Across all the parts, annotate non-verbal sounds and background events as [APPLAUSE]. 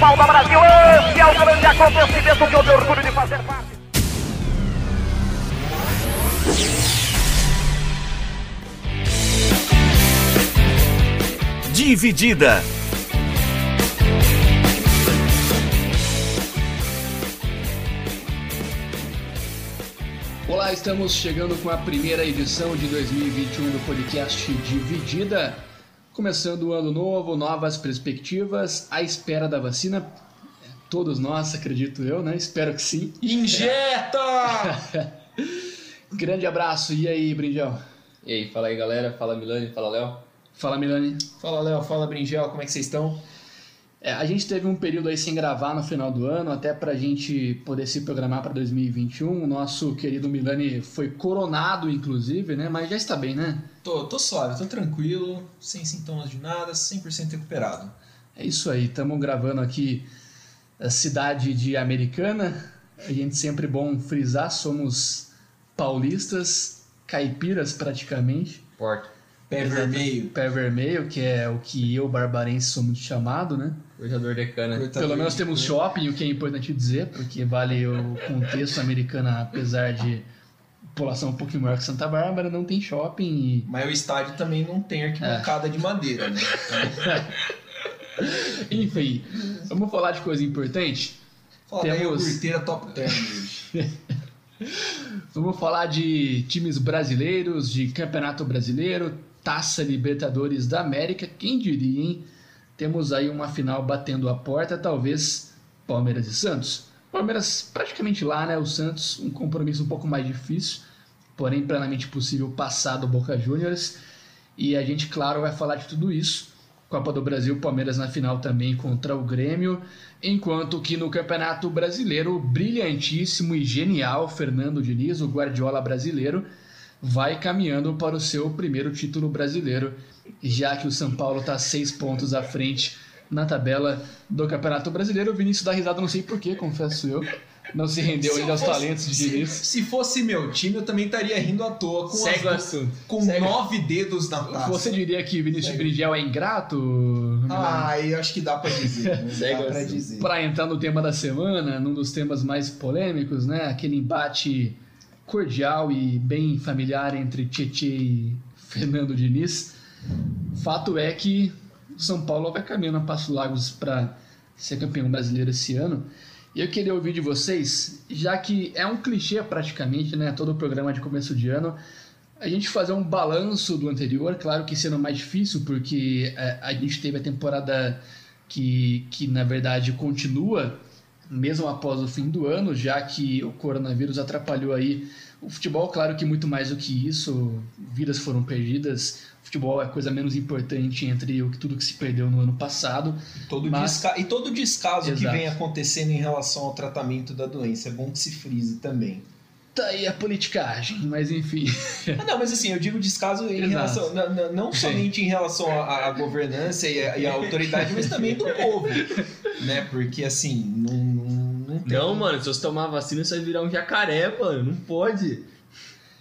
futebol do Brasil, esse é o grande acontecimento que eu tenho orgulho de fazer parte. Dividida. Olá, estamos chegando com a primeira edição de 2021 do podcast Dividida. Começando o ano novo, novas perspectivas, à espera da vacina. Todos nós, acredito eu, né? Espero que sim. Injeta! [LAUGHS] Grande abraço. E aí, Brindel? E aí, fala aí galera, fala Milani, fala Léo. Fala, Milani. Fala Léo, fala Bringel, como é que vocês estão? É, a gente teve um período aí sem gravar no final do ano, até pra gente poder se programar para 2021. O nosso querido Milani foi coronado, inclusive, né? Mas já está bem, né? Tô, tô suave, tô tranquilo, sem sintomas de nada, 100% recuperado. É isso aí, estamos gravando aqui a cidade de Americana. A gente sempre bom frisar, somos paulistas, caipiras praticamente. Porta. Pé vermelho. Pé vermelho, que é o que eu, barbarense, somos chamado, né? Cortador de cana. Cortador Pelo menos temos shopping, o que é importante dizer, porque vale o contexto americano, apesar de população um pouquinho maior que Santa Bárbara, não tem shopping e Mas o estádio também não tem arquibancada de madeira, né? [LAUGHS] Enfim, vamos falar de coisa importante? fala aí, Temos- curteira top term hoje. [LAUGHS] Vamos falar de times brasileiros, de Campeonato Brasileiro, Taça Libertadores da América, quem diria, hein? Temos aí uma final batendo a porta, talvez Palmeiras e Santos. Palmeiras praticamente lá, né? O Santos, um compromisso um pouco mais difícil, porém plenamente possível passar do Boca Juniors. E a gente, claro, vai falar de tudo isso. Copa do Brasil, Palmeiras na final também contra o Grêmio. Enquanto que no Campeonato Brasileiro, brilhantíssimo e genial Fernando Diniz, o Guardiola brasileiro, vai caminhando para o seu primeiro título brasileiro, já que o São Paulo está seis pontos à frente na tabela do Campeonato Brasileiro. O Vinícius dá risada, não sei porquê, confesso eu. Não se rendeu Se ainda aos talentos de se, Diniz. se fosse meu time, eu também estaria rindo à toa com, Segue o as- assunto. com Segue. nove dedos na taça. Você diria que Vinícius. Brigel é ingrato? Ah, eu acho que dá pra dizer. né? [LAUGHS] Segue Dá pra assunto. dizer. Para entrar no tema da semana, num dos temas mais polêmicos, né? Aquele embate cordial e bem familiar entre Tietê e Fernando Diniz. Fato é que o São Paulo vai caminhando a Passo Largos para ser campeão brasileiro esse ano. E eu queria ouvir de vocês, já que é um clichê praticamente, né? Todo programa de começo de ano, a gente fazer um balanço do anterior, claro que sendo mais difícil, porque é, a gente teve a temporada que, que na verdade continua mesmo após o fim do ano, já que o coronavírus atrapalhou aí o futebol, claro que muito mais do que isso, vidas foram perdidas, futebol é a coisa menos importante entre o que tudo que se perdeu no ano passado. Todo Mas- desca- E todo descaso que Exato. vem acontecendo em relação ao tratamento da doença. É bom que se frise também. Tá aí a politicagem, mas enfim. [LAUGHS] Ah, não, mas assim, eu digo descaso em Exato. relação. não Sim. somente em relação à, governança e à, e à autoridade, mas também do povo. Né? Porque assim, não, não, mano, se você tomar vacina, você vai virar um jacaré, mano. Não pode.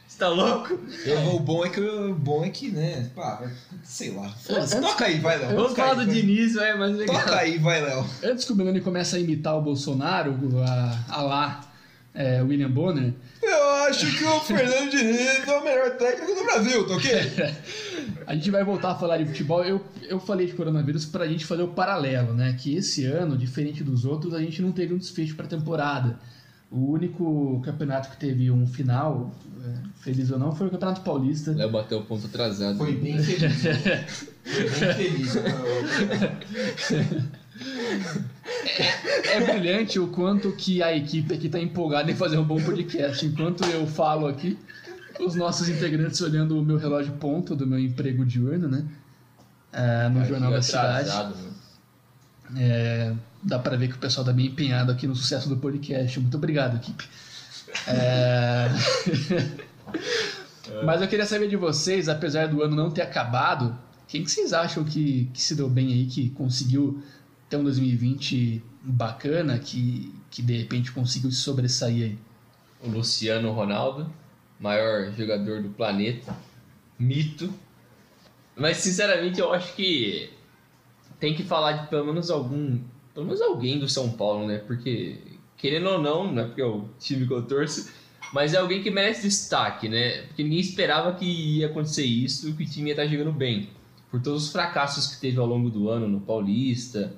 Você tá louco? Eu- o bom é que o bom é que, né? Pá, sei lá. Foda-se. Antes- Toca aí, vai, Léo. Vamos falar do vai. Diniz, vai, mas legal. Toca aí, vai, Léo. Antes que o Milani comece a imitar o Bolsonaro, a, a lá é, William Bonner, Eu acho que o Fernando Diniz é o melhor técnico do Brasil, tá ok? [LAUGHS] A gente vai voltar a falar de futebol. Eu, eu falei de coronavírus para a gente fazer o paralelo, né? Que esse ano, diferente dos outros, a gente não teve um desfecho para a temporada. O único campeonato que teve um final, é, feliz ou não, foi o Campeonato Paulista. Léo bateu o ponto atrasado. Foi bem feliz. né? [LAUGHS] Foi bem feliz. [LAUGHS] É brilhante o quanto que a equipe aqui está empolgada em fazer um bom podcast. Enquanto eu falo aqui, os nossos integrantes olhando o meu relógio ponto do meu emprego diurno, né? Ah, no Cara, Jornal da Cidade. mano. É, dá pra ver que o pessoal tá bem empenhado aqui no sucesso do podcast. Muito obrigado, equipe. [LAUGHS] É, Mas eu queria saber de vocês, apesar do ano não ter acabado, quem que vocês acham que, que se deu bem aí, que conseguiu ter um 2020 bacana que, que de repente conseguiu se sobressair aí? O Luciano Ronaldo, maior jogador do planeta, mito. Mas sinceramente eu acho que tem que falar de pelo menos algum, pelo menos alguém do São Paulo, né? Porque querendo ou não, não é porque é o time que eu torço, mas é alguém que merece destaque, né? Porque ninguém esperava que ia acontecer isso, que o time ia estar jogando bem. Por todos os fracassos que teve ao longo do ano no Paulista,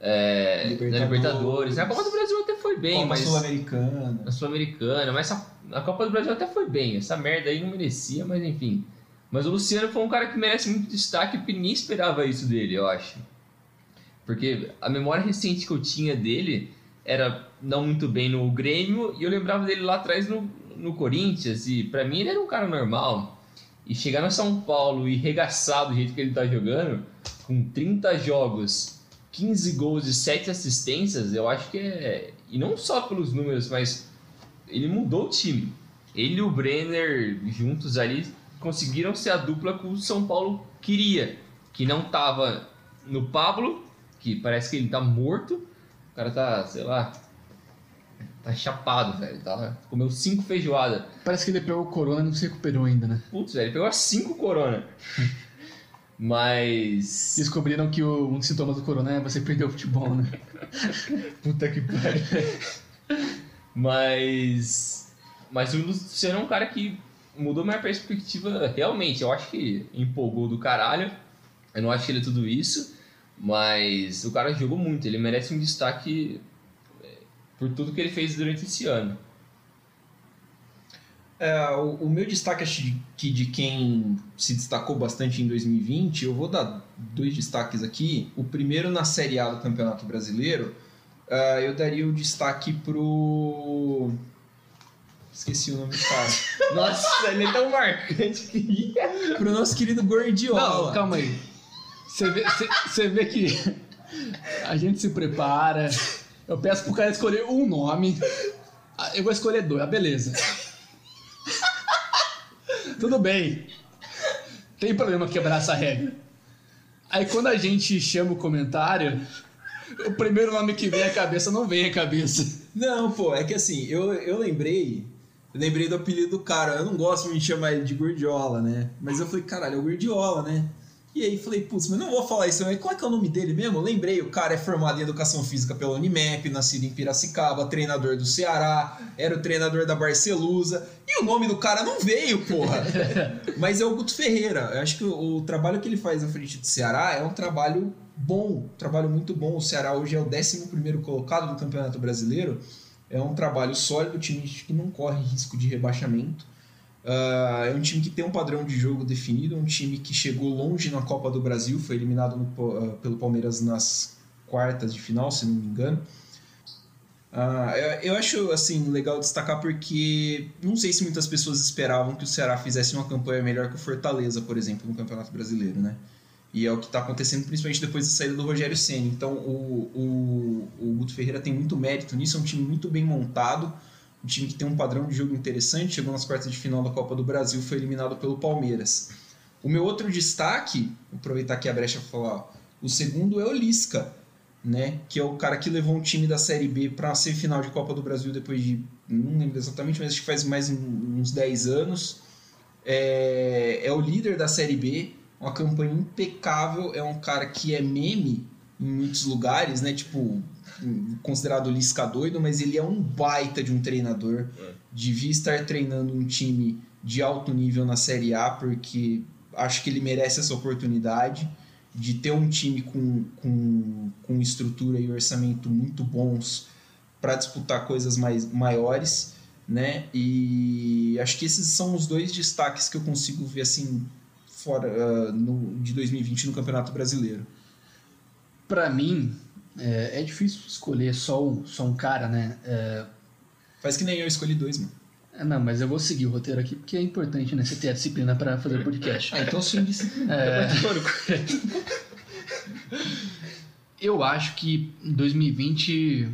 é, Libertadores. Libertadores. A Copa do Brasil até foi bem, Copa mas. Sul-Americana. A Sul-Americana, mas a, a Copa do Brasil até foi bem. Essa merda aí não merecia, mas enfim. Mas o Luciano foi um cara que merece muito destaque porque ninguém esperava isso dele, eu acho. Porque a memória recente que eu tinha dele era não muito bem no Grêmio e eu lembrava dele lá atrás no, no Corinthians e pra mim ele era um cara normal. E chegar no São Paulo e regaçar do jeito que ele tá jogando, com 30 jogos, 15 gols e 7 assistências, eu acho que é. E não só pelos números, mas ele mudou o time. Ele e o Brenner juntos ali conseguiram ser a dupla que o São Paulo queria. Que não tava no Pablo, que parece que ele tá morto. O cara tá, sei lá. Tá chapado, velho. Tá, comeu cinco feijoadas. Parece que ele pegou o corona e não se recuperou ainda, né? Putz, velho, ele pegou as cinco corona. [LAUGHS] Mas. Descobriram que o, um dos sintomas do corona é você perder o futebol, né? [LAUGHS] Puta que pariu. Mas. Mas o Luciano é um cara que mudou minha perspectiva realmente. Eu acho que empolgou do caralho. Eu não acho que ele é tudo isso. Mas o cara jogou muito. Ele merece um destaque é, por tudo que ele fez durante esse ano. É, o, o meu destaque que de quem se destacou bastante em 2020, eu vou dar dois destaques aqui. O primeiro na Série A do Campeonato Brasileiro, ah, eu daria o destaque pro. Esqueci o nome do cara. [LAUGHS] Nossa, ele é tão marcante que. pro nosso querido Gordiola. Não, calma aí. Você vê, vê que a gente se prepara. Eu peço pro cara escolher um nome. Ah, Eu vou escolher dois, ah, beleza. Tudo bem. Tem problema quebrar essa regra. Aí quando a gente chama o comentário, o primeiro nome que vem à cabeça não vem à cabeça. Não, pô, é que assim, eu, eu lembrei. Eu lembrei do apelido do cara. Eu não gosto de chamar ele de Gordiola, né? Mas eu falei, caralho, é o Gordiola, né? E aí falei, putz, mas não vou falar isso. Mas qual é que é o nome dele mesmo? Eu lembrei, o cara é formado em Educação Física pela Unimap, nascido em Piracicaba, treinador do Ceará, era o treinador da Barcelusa. E o nome do cara não veio, porra. [LAUGHS] mas é o Guto Ferreira. Eu acho que o, o trabalho que ele faz à frente do Ceará é um trabalho bom, um trabalho muito bom. O Ceará hoje é o 11 colocado do Campeonato Brasileiro. É um trabalho sólido, time que não corre risco de rebaixamento. Ah, é um time que tem um padrão de jogo definido, é um time que chegou longe na Copa do Brasil, foi eliminado no ah, pelo Palmeiras nas quartas de final, se não me engano. Ah, eu, eu acho assim legal destacar porque não sei se muitas pessoas esperavam que o Ceará fizesse uma campanha melhor que o Fortaleza, por exemplo, no Campeonato Brasileiro, né? E é o que está acontecendo principalmente depois da saída do Rogério Ceni. Então o, o, o Guto Ferreira tem muito mérito nisso, é um time muito bem montado, um time que tem um padrão de jogo interessante, chegou nas quartas de final da Copa do Brasil, foi eliminado pelo Palmeiras. O meu outro destaque, aproveitar aqui a brecha para falar, ó, o segundo é o Lisca, né? Que é o cara que levou um time da Série B para a semifinal de Copa do Brasil depois de, não lembro exatamente, mas acho que faz mais uns 10 anos. É, é o líder da Série B, uma campanha impecável, é um cara que é meme em muitos lugares, né? Tipo, considerado Lisca doido, mas ele é um baita de um treinador. É. Devia estar treinando um time de alto nível na Série A, porque acho que ele merece essa oportunidade de ter um time com, com, com estrutura e orçamento muito bons para disputar coisas mais maiores, né? E acho que esses são os dois destaques que eu consigo ver assim fora ah, no, de 2020 no Campeonato Brasileiro. Pra mim, é, é difícil escolher só um, só um cara, né? É, Faz que nem eu escolhi dois, mano. é, não, mas eu vou seguir o roteiro aqui porque é importante, né? Você ter a disciplina pra fazer podcast. [LAUGHS] Ah, então sim, disciplina. É, [LAUGHS] eu acho que 2020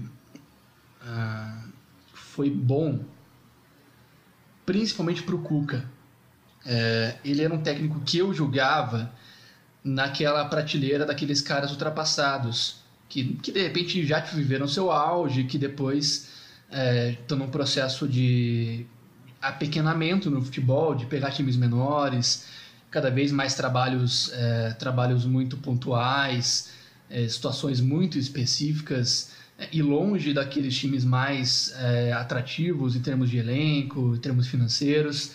ah, foi bom, principalmente pro Cuca. É, ele era um técnico que eu julgava naquela prateleira daqueles caras ultrapassados. Que, que de repente já viveram seu auge, que depois estão é, num processo de apequenamento no futebol, de pegar times menores, cada vez mais trabalhos, é, trabalhos muito pontuais, é, situações muito específicas é, e longe daqueles times mais é, atrativos em termos de elenco, em termos financeiros.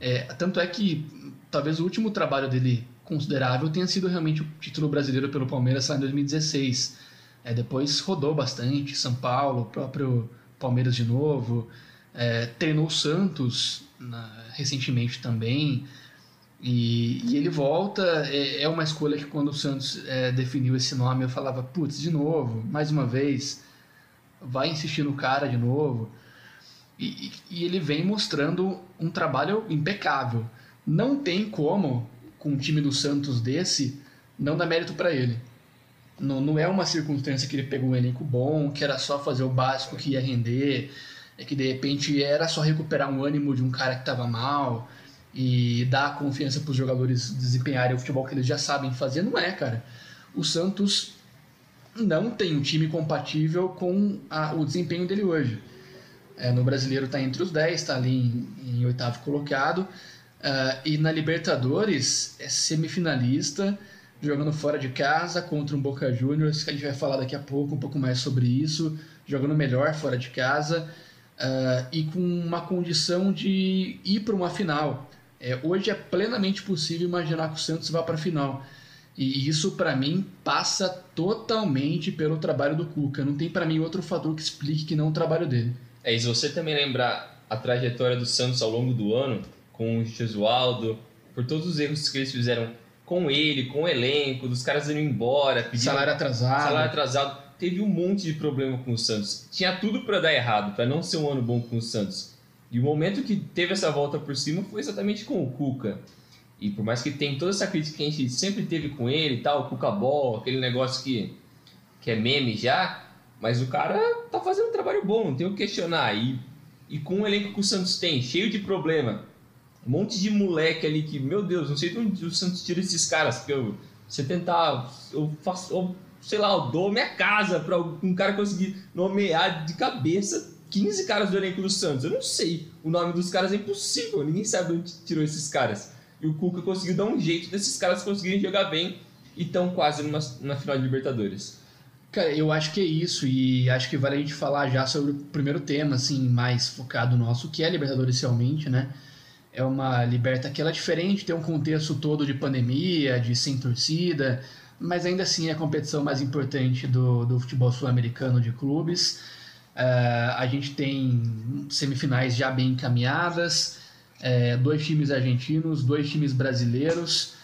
É, tanto é que talvez o último trabalho dele considerável tenha sido realmente o título brasileiro pelo Palmeiras lá em 2016. É, depois rodou bastante, São Paulo, próprio Palmeiras de novo, é, treinou o Santos na, recentemente também. E, e, ele volta, é, é, uma escolha que quando o Santos é, definiu esse nome eu falava, putz, de novo, mais uma vez, vai insistir no cara de novo. E, e, ele vem mostrando um trabalho impecável. Não tem como, com um time do Santos desse, não dar mérito para ele. Não, não é uma circunstância que ele pegou um elenco bom, que era só fazer o básico que ia render, é que de repente era só recuperar um ânimo de um cara que estava mal e dar confiança para os jogadores desempenharem o futebol que eles já sabem fazer. Não é, cara. O Santos não tem um time compatível com a, o desempenho dele hoje. É, no brasileiro está entre os 10, está ali em, em, oitavo colocado. Uh, e na Libertadores é semifinalista, jogando fora de casa contra um Boca Juniors, que a gente vai falar daqui a pouco um pouco mais sobre isso, jogando melhor fora de casa uh, e com uma condição de ir para uma final. É, hoje é plenamente possível imaginar que o Santos vá para a final. E isso, para mim, passa totalmente pelo trabalho do Cuca. Não tem, para mim, outro fator que explique que não o trabalho dele. É, e se você também lembrar a trajetória do Santos ao longo do ano, com o Jesualdo, por todos os erros que eles fizeram com ele, com o elenco, dos caras indo embora, pedindo salário atrasado. Salário atrasado. Teve um monte de problema com o Santos. Tinha tudo para dar errado, para não ser um ano bom com o Santos. E o momento que teve essa volta por cima foi exatamente com o Cuca. E por mais que tenha toda essa crítica que a gente sempre teve com ele e tal, o Cuca Ball, aquele negócio que, que é meme já, mas o cara tá fazendo um trabalho bom, não tem o que questionar. E, e com o elenco que o Santos tem, cheio de problema, um monte de moleque ali que, meu Deus, não sei de onde o Santos tira esses caras, porque eu, você tentar, eu faço, eu, sei lá, eu dou minha casa para um cara conseguir nomear de cabeça 15 caras do elenco do Santos. Eu não sei. O nome dos caras é impossível. Ninguém sabe de onde tirou esses caras. E o Cuca conseguiu dar um jeito desses caras conseguirem jogar bem e estão quase numa, na final de Libertadores. Cara, eu acho que é isso, e acho que vale a gente falar já sobre o primeiro tema, assim, mais focado nosso, que é Libertadores realmente, né? É uma Liberta que ela é diferente, tem um contexto todo de pandemia, de sem torcida, mas ainda assim é a competição mais importante do, do futebol sul-americano de clubes. Uh, a gente tem semifinais já bem encaminhadas, é, dois times argentinos, dois times brasileiros.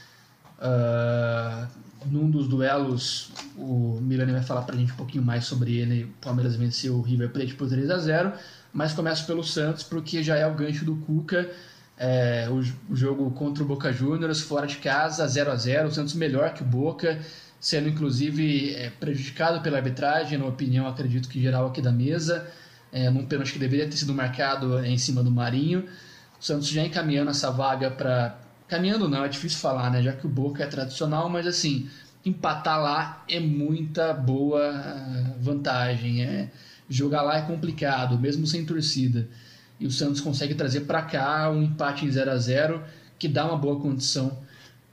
Uh, num dos duelos, o Milani vai falar pra gente um pouquinho mais sobre ele. O Palmeiras venceu o River Plate por 3 a 0 mas começa pelo Santos, porque já é o gancho do Cuca. É, o, o, jogo contra o Boca Juniors, fora de casa, 0 a 0 O Santos melhor que o Boca sendo inclusive é, prejudicado pela arbitragem, na opinião, acredito que geral aqui da mesa, é, num pênalti que deveria ter sido marcado em cima do Marinho. O Santos já encaminhando essa vaga para. Caminhando não, é difícil falar, né? Já que o Boca é tradicional, mas assim, empatar lá é muita boa ah, vantagem. É, jogar lá é complicado, mesmo sem torcida. E o Santos consegue trazer para cá um empate em 0 a 0 que dá uma boa condição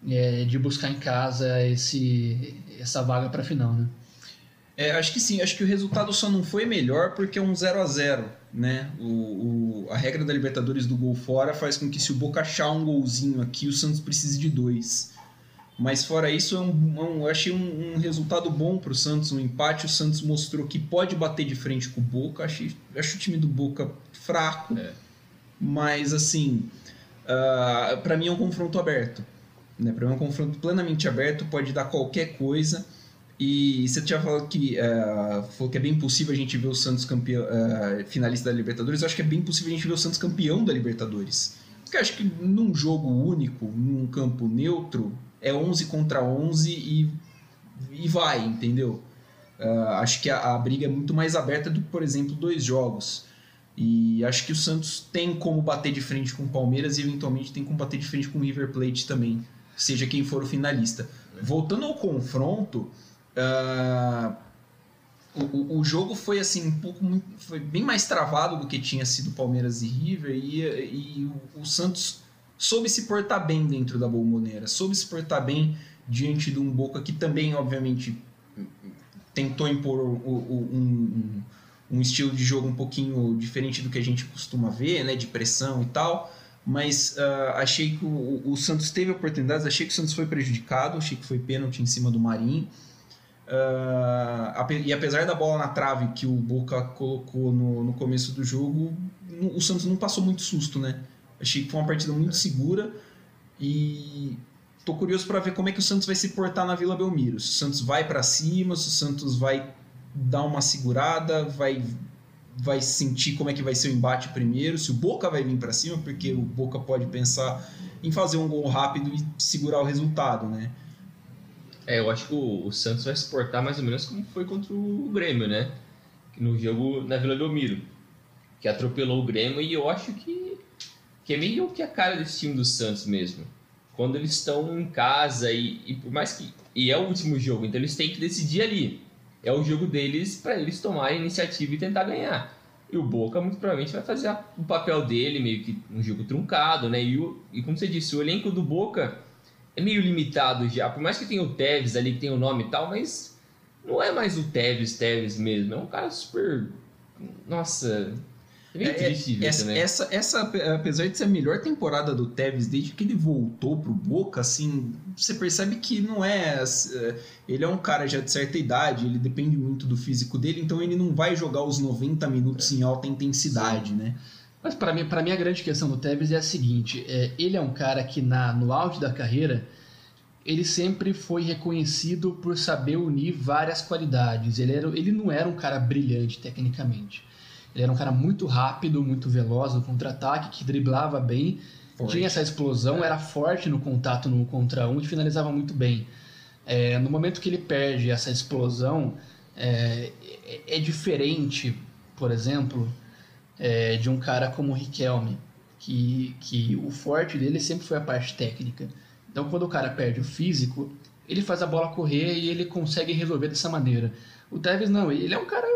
é, de buscar em casa esse, essa vaga para a final, né? É, acho que sim, acho que o resultado só não foi melhor porque é um 0 a 0 né? O, o, a regra da Libertadores do gol fora faz com que se o Boca achar um golzinho aqui, o Santos precise de dois. Mas fora isso, é um, é um, eu achei um, um resultado bom para o Santos, um empate. O Santos mostrou que pode bater de frente com o Boca. Achei, acho o time do Boca fraco, é. mas assim, uh, ah, para mim é um confronto aberto. Né? Para mim é um confronto plenamente aberto, pode dar qualquer coisa. E você tinha falado que, uh, falou que é bem possível a gente ver o Santos campeão, uh, finalista da Libertadores. Eu acho que é bem possível a gente ver o Santos campeão da Libertadores. Porque eu acho que num jogo único, num campo neutro, é 11 contra 11 e, e vai, entendeu? Uh, acho que a, a, briga é muito mais aberta do que, por exemplo, dois jogos. E acho que o Santos tem como bater de frente com o Palmeiras e eventualmente tem como bater de frente com o River Plate também seja quem for o finalista. Voltando ao confronto, uh, o, o, jogo foi assim um pouco foi bem mais travado do que tinha sido Palmeiras e River e, e o, o Santos soube se portar bem dentro da bomboneira, soube se portar bem diante de um Boca que também obviamente tentou impor o- o- um, um- estilo de jogo um pouquinho diferente do que a gente costuma ver, né, de pressão e tal. Mas ah, achei que o, o Santos teve oportunidades, achei que o Santos foi prejudicado, achei que foi pênalti em cima do Marinho. Ape- e apesar da bola na trave que o Boca colocou no, no começo do jogo, o Santos não passou muito susto, né? Achei que foi uma partida muito segura e tô curioso para ver como é que o Santos vai se portar na Vila Belmiro. Se o Santos vai para cima, se o Santos vai dar uma segurada, vai vai sentir como é que vai ser o embate primeiro, se o Boca vai vir para cima, porque o Boca pode pensar em fazer um gol rápido e segurar o resultado, né? É, eu acho que o, o Santos vai se portar mais ou menos como foi contra o Grêmio, né? No jogo na Vila Belmiro. Que atropelou o Grêmio e eu acho que, que é meio que a cara desse time do Santos mesmo. Quando eles estão em casa e, e por mais que. E é o último jogo, então eles têm que decidir ali. É o jogo deles para eles tomarem a iniciativa e tentar ganhar. E o Boca muito provavelmente vai fazer o papel dele, meio que um jogo truncado, né? E, o, e como você disse, o elenco do Boca é meio limitado já. Por mais que tenha o Tevez ali, que tem o nome e tal, mas não é mais o Tevez, Tevez mesmo. É um cara super. Nossa. É É, triste ver essa, também. essa, essa, apesar de ser a melhor temporada do Tevez desde que ele voltou pro Boca, assim, você percebe que não é. é, Ele é um cara já de certa idade, ele depende muito do físico dele, então ele não vai jogar os 90 minutos em alta intensidade, né? Mas para mim, para mim a grande questão do Tevez é a seguinte: é, ele é um cara que na, no auge da carreira ele sempre foi reconhecido por saber unir várias qualidades. Ele, era, ele não era um cara brilhante tecnicamente. Ele era um cara muito rápido, muito veloz no contra-ataque, que driblava bem, tinha essa explosão, era forte no contato no contra um e finalizava muito bem. É, no momento que ele perde essa explosão, é, é- é diferente, por exemplo, é, de um cara como o Riquelme, que, que o forte dele sempre foi a parte técnica. Então, quando o cara perde o físico, ele faz a bola correr e ele consegue resolver dessa maneira. O Tevez não, ele é um cara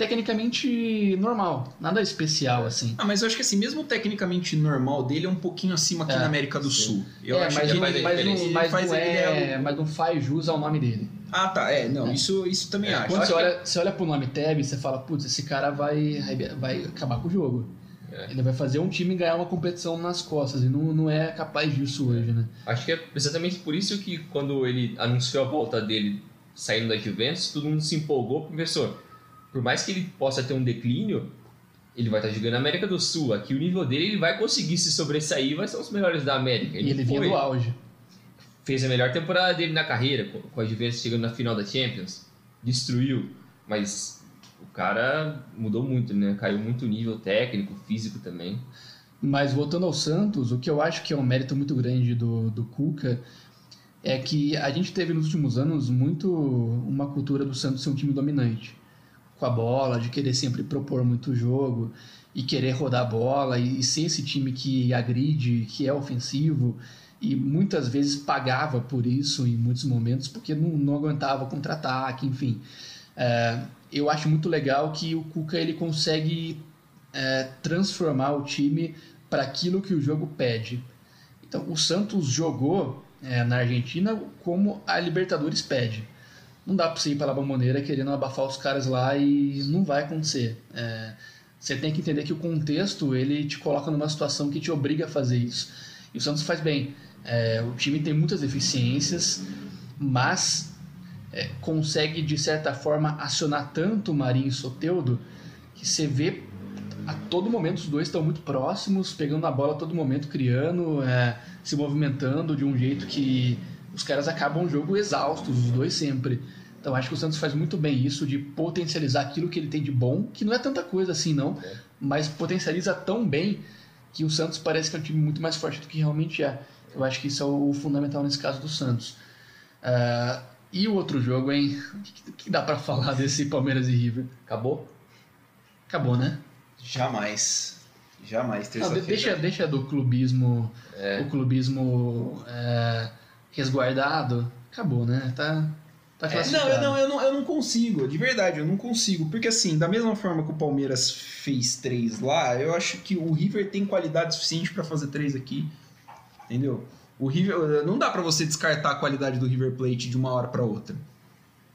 tecnicamente normal, nada especial assim. Ah, mas eu acho que assim, mesmo tecnicamente normal dele é um pouquinho acima aqui É, na América do sim. Sul. Eu é, acho mas, que faz mas, não, Ele mas, faz- não ele é, é mas não faz jus ao nome dele. Ah, tá. É, não, É. isso, isso também É, acho. Quando acho você que- olha, você olha pro nome Tevez, você fala, putz, esse cara vai, vai acabar com o jogo. É. Ele vai fazer um time ganhar uma competição nas costas, e não, não é capaz disso hoje, né? Acho que é exatamente por isso que quando ele anunciou a volta dele saindo da Juventus, todo mundo se empolgou, pensou, por mais que ele possa ter um declínio, ele vai estar jogando na América do Sul. Aqui o nível dele, ele vai conseguir se sobressair, vai ser um dos melhores da América. E ele vinha do auge. fez a melhor temporada dele na carreira, com- com a Juventus chegando na final da Champions, destruiu, mas o cara mudou muito, né? Caiu muito o nível técnico, físico também. Mas voltando ao Santos, o que eu acho que é um mérito muito grande do, do Cuca é que a gente teve nos últimos anos muito uma cultura do Santos ser um time dominante. Com a bola, de querer sempre propor muito jogo e querer rodar a bola e, e ser esse time que agride, que é ofensivo e muitas vezes pagava por isso em muitos momentos porque não, não aguentava contra-ataque, enfim. É, eu acho muito legal que o Cuca ele consegue é, transformar o time para aquilo que o jogo pede. Então, o Santos jogou é, na Argentina como a Libertadores pede. Não dá para você ir para a Bomboneira querendo abafar os caras lá e não vai acontecer. É, você tem que entender que o contexto ele te coloca numa situação que te obriga a fazer isso. E o Santos faz bem. É, o time tem muitas deficiências, mas é, consegue de certa forma acionar tanto o Marinho e Soteudo que você vê a todo momento os dois estão muito próximos, pegando a bola a todo momento, criando, é, se movimentando de um jeito que os caras acabam o jogo exaustos, os dois sempre. Então acho que o Santos faz muito bem isso de potencializar aquilo que ele tem de bom, que não é tanta coisa assim não, É. mas potencializa tão bem que o Santos parece que é um time muito mais forte do que realmente é. Eu acho que isso é o fundamental nesse caso do Santos. Ah, e o outro jogo, hein? O que, que dá pra falar desse Palmeiras e River? Acabou? Acabou, né? Jamais. Jamais. Terça-feira. deixa, deixa do clubismo, É. o clubismo é, resguardado. Acabou, né? Tá, Tá É, classificado. não, eu não, eu não, eu não consigo, de verdade, eu não consigo. Porque assim, da mesma forma que o Palmeiras fez três lá, eu acho que o River tem qualidade suficiente pra fazer três aqui. Entendeu? O River. Não dá pra você descartar a qualidade do River Plate de uma hora pra outra.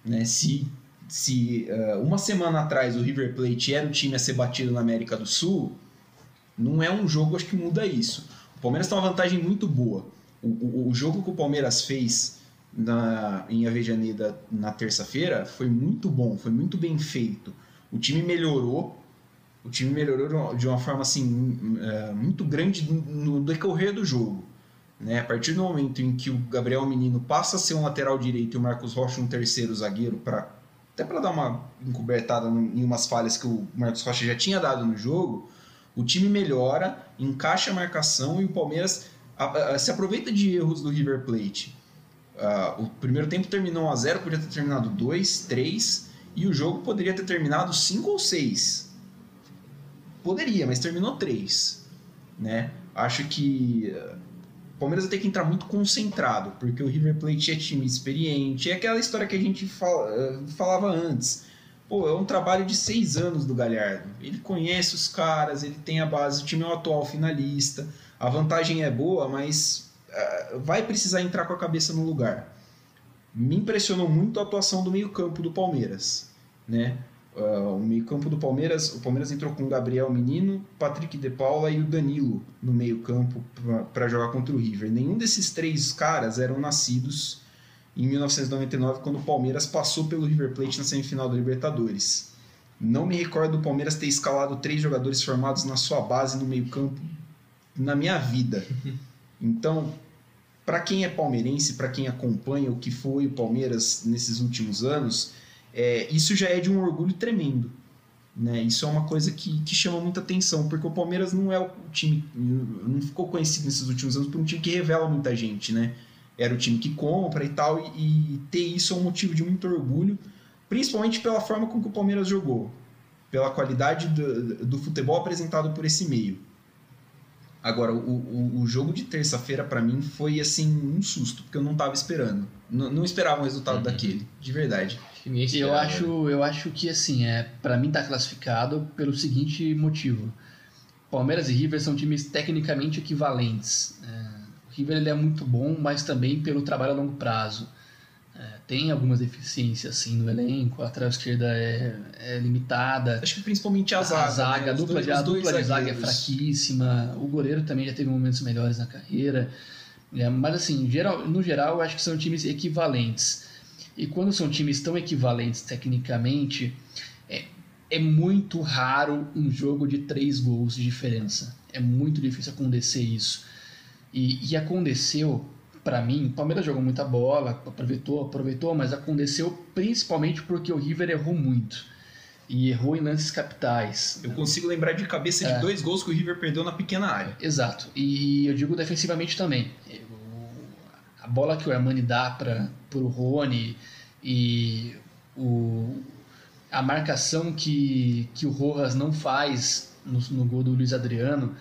Né? Se, se eh, uma semana atrás o River Plate era o time a ser batido na América do Sul, não é um jogo acho que muda isso. O Palmeiras tem uma vantagem muito boa. O, o, jogo que o Palmeiras fez na, em Avejaneda na terça-feira foi muito bom, foi muito bem feito. O time melhorou, o time melhorou de uma, forma assim é, muito grande no, decorrer do jogo. Né? A partir do momento em que o Gabriel Menino passa a ser um lateral direito e o Marcos Rocha um terceiro zagueiro, pra, até para dar uma encobertada em umas falhas que o Marcos Rocha já tinha dado no jogo, o time melhora, encaixa a marcação e o Palmeiras se aproveita de erros do River Plate. Ah, o primeiro tempo terminou 1 a 0 podia ter terminado 2, 3 e o jogo poderia ter terminado 5 ou 6. Poderia, mas terminou 3. Né? Acho que ah, o Palmeiras vai ter que entrar muito concentrado, porque o River Plate é time experiente. É aquela história que a gente ah, falava antes. Pô, é um trabalho de seis anos do Galhardo. Ele conhece os caras, ele tem a base, o time é o atual finalista. A vantagem é boa, mas ah, vai precisar entrar com a cabeça no lugar. Me impressionou muito a atuação do meio-campo do Palmeiras, né? Ah, o meio-campo do Palmeiras, o Palmeiras entrou com o Gabriel Menino, Patrick De Paula e o Danilo no meio-campo para jogar contra o River. Nenhum desses três caras eram nascidos em 1999, quando o Palmeiras passou pelo River Plate na semifinal da Libertadores. Não me recordo do Palmeiras ter escalado três jogadores formados na sua base no meio-campo na minha vida. Então, para quem é palmeirense, para quem acompanha o que foi o Palmeiras nesses últimos anos, é, isso já é de um orgulho tremendo. Né? Isso é uma coisa que, que chama muita atenção, porque o Palmeiras não é o time, não ficou conhecido nesses últimos anos por um time que revela muita gente, né? Era o time que compra e tal, e, e ter isso é um motivo de muito orgulho, principalmente pela forma com que o Palmeiras jogou, pela qualidade do, do futebol apresentado por esse meio. Agora, o, o, o jogo de terça-feira para mim foi assim um susto, porque eu não tava esperando. N não esperava um resultado Uhum. daquele, de verdade. Eu acho, eu acho que assim, é, para mim tá classificado pelo seguinte motivo. Palmeiras e River são times tecnicamente equivalentes. É, o River ele é muito bom, mas também pelo trabalho a longo prazo. É, tem algumas deficiências assim no elenco, a lateral esquerda é, é limitada. Acho que principalmente a zaga. né? a dupla, dois- de, a dupla de zaga é fraquíssima. O goleiro também já teve momentos melhores na carreira. É, mas assim, geral, no geral, eu acho que são times equivalentes. E quando são times tão equivalentes tecnicamente, é, é muito raro um jogo de três gols de diferença. É muito difícil acontecer isso. E, e aconteceu, para mim, o Palmeiras jogou muita bola, aproveitou, aproveitou, mas aconteceu principalmente porque o River errou muito. E errou em lances capitais. Eu consigo lembrar de cabeça de É. dois gols que o River perdeu na pequena área. Exato. E eu digo defensivamente também. A bola que o Armani dá para o Rony e o, a marcação que, que o Rojas não faz no, no gol do Luiz Adriano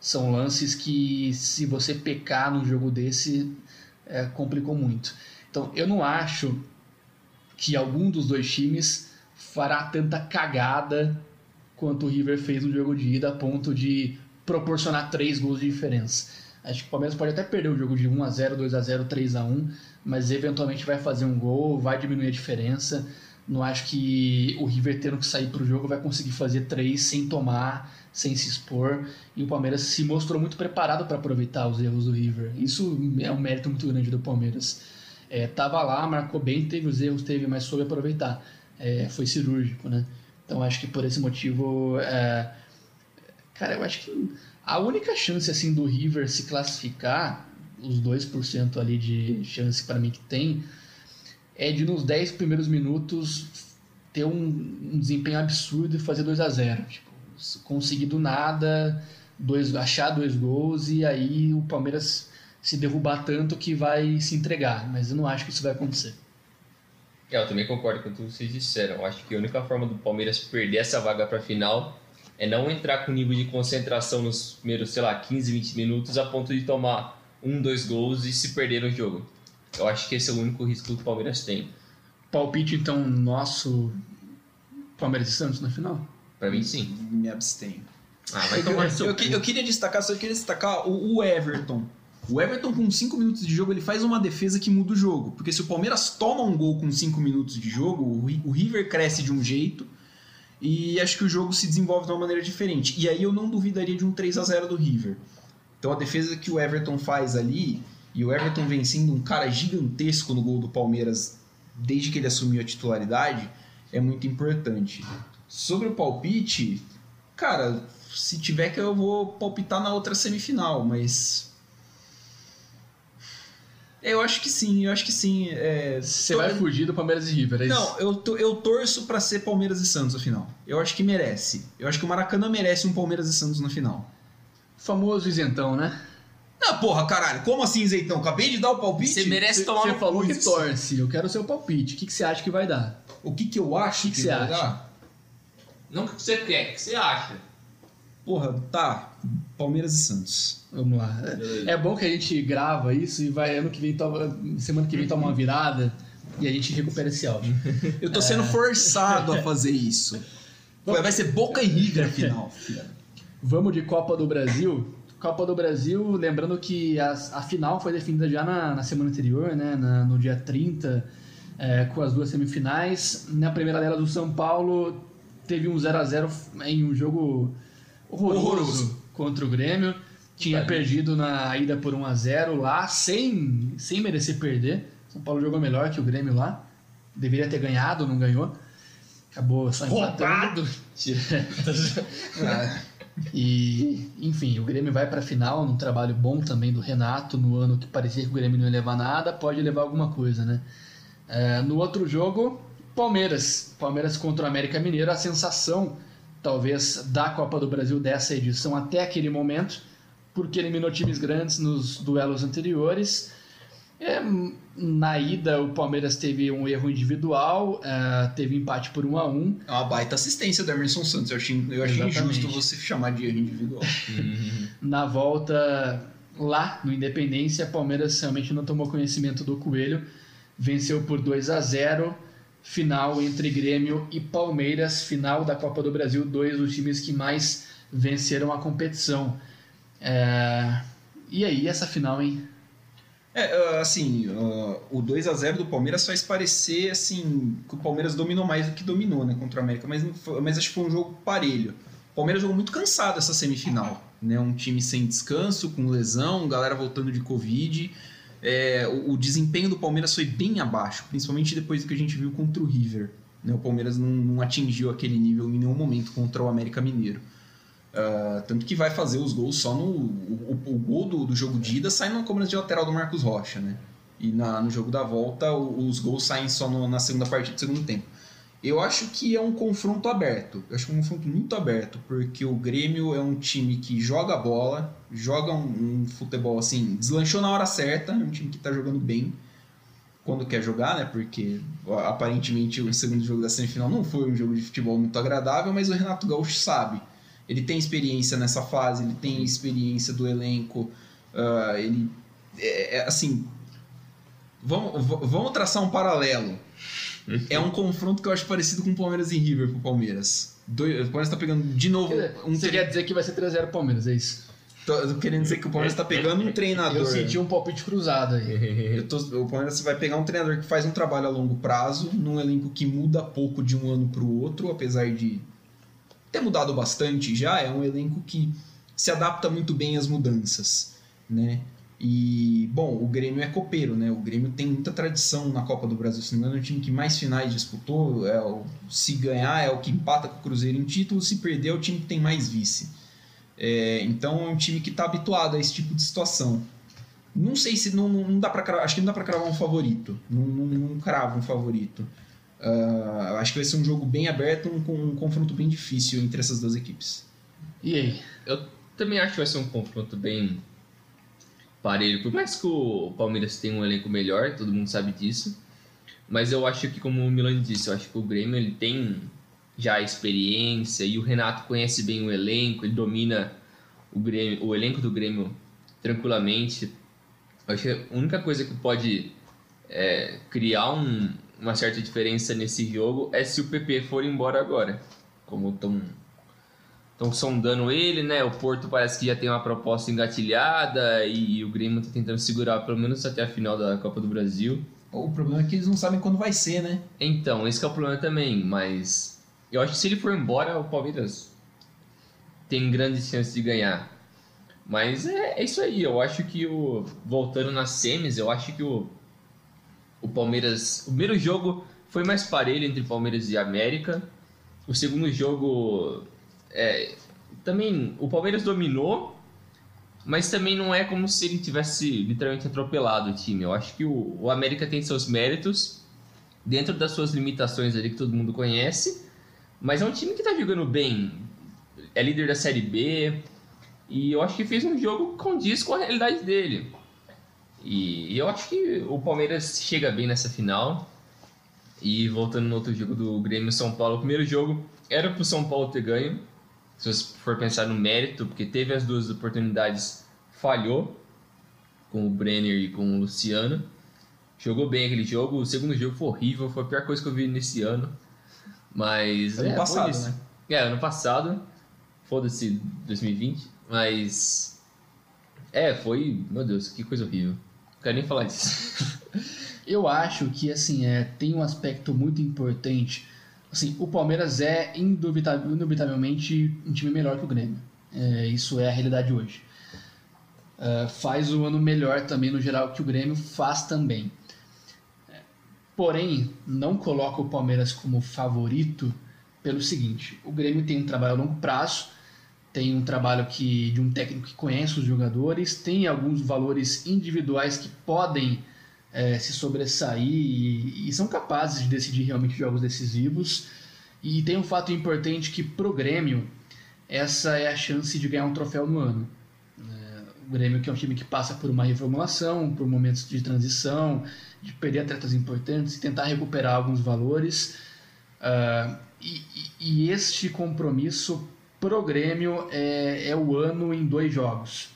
são lances que, se você pecar num jogo desse, é, complicou muito. Então, eu não acho que algum dos dois times fará tanta cagada quanto o River fez no jogo de ida, a ponto de proporcionar três gols de diferença. Acho que o Palmeiras pode até perder o jogo de 1 a 0 2 a 0 3 a 1 mas eventualmente vai fazer um gol, vai diminuir a diferença. Não acho que o River tendo que sair para o jogo vai conseguir fazer três sem tomar, sem se expor. E o Palmeiras se mostrou muito preparado para aproveitar os erros do River. Isso é um mérito muito grande do Palmeiras. É, tava lá, marcou bem, teve os erros, teve, mas soube aproveitar. É, foi cirúrgico, né? Então acho que por esse motivo, é, cara, eu acho que a única chance assim do River se classificar, os 2% ali de chance para mim que tem, é de nos 10 primeiros minutos ter um, um desempenho absurdo e fazer 2 a 0 Tipo, conseguir do nada dois, achar dois gols e aí o Palmeiras se derrubar tanto que vai se entregar. Mas eu não acho que isso vai acontecer. É, eu também concordo com o que vocês disseram. Eu acho que a única forma do Palmeiras perder essa vaga para final é não entrar com nível de concentração nos primeiros, sei lá, 15, 20 minutos a ponto de tomar um, dois gols e se perder no jogo. Eu acho que esse é o único risco que o Palmeiras tem. Palpite, então, nosso Palmeiras e Santos na final? Pra mim, sim. Me abstenho. Ah, vai tomar eu, seu eu, eu queria destacar, só queria destacar o, o Everton. O Everton, com 5 minutos de jogo, ele faz uma defesa que muda o jogo. Porque se o Palmeiras toma um gol com 5 minutos de jogo, o, o River cresce de um jeito e acho que o jogo se desenvolve de uma maneira diferente. E aí eu não duvidaria de um 3 a 0 do River. Então a defesa que o Everton faz ali, e o Everton vencendo um cara gigantesco no gol do Palmeiras desde que ele assumiu a titularidade, é muito importante. Sobre o palpite, cara, se tiver que eu vou palpitar na outra semifinal, mas. Eu acho que sim, eu acho que sim. É, Você vai fugir do Palmeiras e River, é isso? Não, eu, to- eu torço pra ser Palmeiras e Santos na final. Eu acho que merece. Eu acho que o Maracanã merece um Palmeiras e Santos na final. Famoso isentão, né? Ah, porra, caralho, como assim, Zeitão? Acabei de dar o palpite. Você merece tomar Você no falou cu que isso. torce, eu quero o seu palpite. O que, que você acha que vai dar? O que, que eu acho que que você vai acha? dar? Não o que você quer, o que você acha? Porra, tá. Palmeiras e Santos. Vamos lá. Beleza. É bom que a gente grava isso e vai ano que vem, toma- semana que vem toma uma virada e a gente recupera esse áudio. [LAUGHS] Eu tô sendo forçado a fazer isso. Vai vai ser Boca e River a final. Vamos de Copa do Brasil. Copa do Brasil, lembrando que a, a final foi definida já na, na semana anterior, né? Na- no dia 30, é, com as duas semifinais. Na primeira delas, o São Paulo teve um 0 a 0 em um jogo horroroso, Horroroso. contra o Grêmio. Tinha perdido na ida por 1 a 0 lá, sem, sem merecer perder. São Paulo jogou melhor que o Grêmio lá. Deveria ter ganhado, não ganhou. Acabou só empatando. [LAUGHS] Ah, E, enfim, o Grêmio vai pra final num trabalho bom também do Renato, no ano que parecia que o Grêmio não ia levar nada, pode levar alguma coisa, né? É, no outro jogo, Palmeiras. Palmeiras contra o América Mineiro, a sensação, talvez, da Copa do Brasil dessa edição até aquele momento, porque eliminou times grandes nos duelos anteriores. É, na ida, o Palmeiras teve um erro individual, é, teve empate por 1 a 1 É uma baita assistência do Emerson Santos. Eu achei, eu achei injusto você chamar de erro individual. na volta lá no Independência, Palmeiras realmente não tomou conhecimento do Coelho, venceu por 2 a 0 final entre Grêmio e Palmeiras, final da Copa do Brasil, dois dos times que mais venceram a competição. É, E aí, essa final, hein? É, ah, assim, ah, o 2 a 0 do Palmeiras faz parecer assim que o Palmeiras dominou mais do que dominou, né, contra o América, mas, mas acho que foi um jogo parelho. O Palmeiras jogou muito cansado essa semifinal, né? Um time sem descanso, com lesão, galera voltando de Covid. É, o, o desempenho do Palmeiras foi bem abaixo, principalmente depois do que a gente viu contra o River. né? O Palmeiras não, não atingiu aquele nível em nenhum momento contra o América Mineiro. Ah, tanto que vai fazer os gols só no. O, o- o gol do, do jogo de ida sai na cobrança de lateral do Marcos Rocha, né? E na- no jogo da volta, os gols saem só no- na segunda partida do segundo tempo. Eu acho que é um confronto aberto. Eu acho que é um confronto muito aberto, porque o Grêmio é um time que joga bola, joga um, um futebol assim, deslanchou na hora certa, é um time que tá jogando bem quando quer jogar, né? Porque aparentemente o segundo jogo da semifinal não foi um jogo de futebol muito agradável, mas o Renato Gaúcho sabe. Ele tem experiência nessa fase, ele tem experiência do elenco, ah, ele é, é, assim. Vamos, vamos traçar um paralelo. É um confronto que eu acho parecido com o Palmeiras e River pro Palmeiras. O Palmeiras tá pegando de novo um Você quer dizer que vai ser 3x0 Palmeiras, é isso? Tô, tô querendo dizer que o Palmeiras tá pegando um treinador. Eu senti um palpite cruzado aí. [LAUGHS] Tô- o Palmeiras vai pegar um treinador que faz um trabalho a longo prazo, num elenco que muda pouco de um ano para o outro, apesar de ter mudado bastante já, é um elenco que se adapta muito bem às mudanças, né? E, bom, o Grêmio é copeiro, né? O Grêmio tem muita tradição na Copa do Brasil, se não me engano, é o time que mais finais disputou, é o, se ganhar é o que empata com o Cruzeiro em título, se perder é o time que tem mais vice. É, então é um time que está habituado a esse tipo de situação. Não sei se não, não dá para acho que não dá para cravar um favorito. Não, não, não cravo um favorito. Ah, acho que vai ser um jogo bem aberto, um, um confronto bem difícil entre essas duas equipes. E aí? Eu também acho que vai ser um confronto bem parelho. Por mais que o Palmeiras tenha um elenco melhor, todo mundo sabe disso. Mas eu acho que, como o Milan disse, eu acho que o Grêmio ele tem já a experiência e o Renato conhece bem o elenco, ele domina o, Grêmio, o elenco do Grêmio tranquilamente. Eu acho que a única coisa que pode é, criar um, uma certa diferença nesse jogo é se o PP for embora agora. Como estão estão sondando ele, né? O Porto parece que já tem uma proposta engatilhada e, o Grêmio está tentando segurar pelo menos até a final da Copa do Brasil. O problema é que eles não sabem quando vai ser, né? Então, esse é o problema também, mas eu acho que se ele for embora, o Palmeiras tem grandes chances de ganhar. Mas é, é isso aí, eu acho que o. Voltando nas semis, eu acho que o. O Palmeiras. O primeiro jogo foi mais parelho entre Palmeiras e América. O segundo jogo é, também o Palmeiras dominou, mas também não é como se ele tivesse literalmente atropelado o time. Eu acho que o, o América tem seus méritos dentro das suas limitações ali que todo mundo conhece, mas é um time que está jogando bem. É líder da Série B e eu acho que fez um jogo que condiz com a realidade dele. E, eu acho que o Palmeiras chega bem nessa final. E voltando no outro jogo do Grêmio São Paulo, o primeiro jogo era pro São Paulo ter ganho, se você for pensar no mérito, porque teve as duas oportunidades, falhou com o Brenner e com o Luciano. Jogou bem aquele jogo. O segundo jogo foi horrível, foi a pior coisa que eu vi nesse ano. Mas. Ano é, passado, né? É, ano passado. Foda-se 2020. Mas. É, foi. Meu Deus, que coisa horrível. Não quero nem falar disso. [LAUGHS] eu acho que, assim, é, tem um aspecto muito importante Assim, o Palmeiras é indubitavelmente um time melhor que o Grêmio. É, isso é a realidade hoje. É, faz o ano melhor também no geral que o Grêmio faz também. Porém, não coloca o Palmeiras como favorito pelo seguinte: o Grêmio tem um trabalho a longo prazo, tem um trabalho que de um técnico que conhece os jogadores, tem alguns valores individuais que podem é, se sobressair e, e, são capazes de decidir realmente jogos decisivos. E tem um fato importante que pro Grêmio essa é a chance de ganhar um troféu no ano. É, o Grêmio que é um time que passa por uma reformulação, por momentos de transição, de perder atletas importantes e tentar recuperar alguns valores. Uh, e, e, este compromisso pro Grêmio é, é o ano em dois jogos.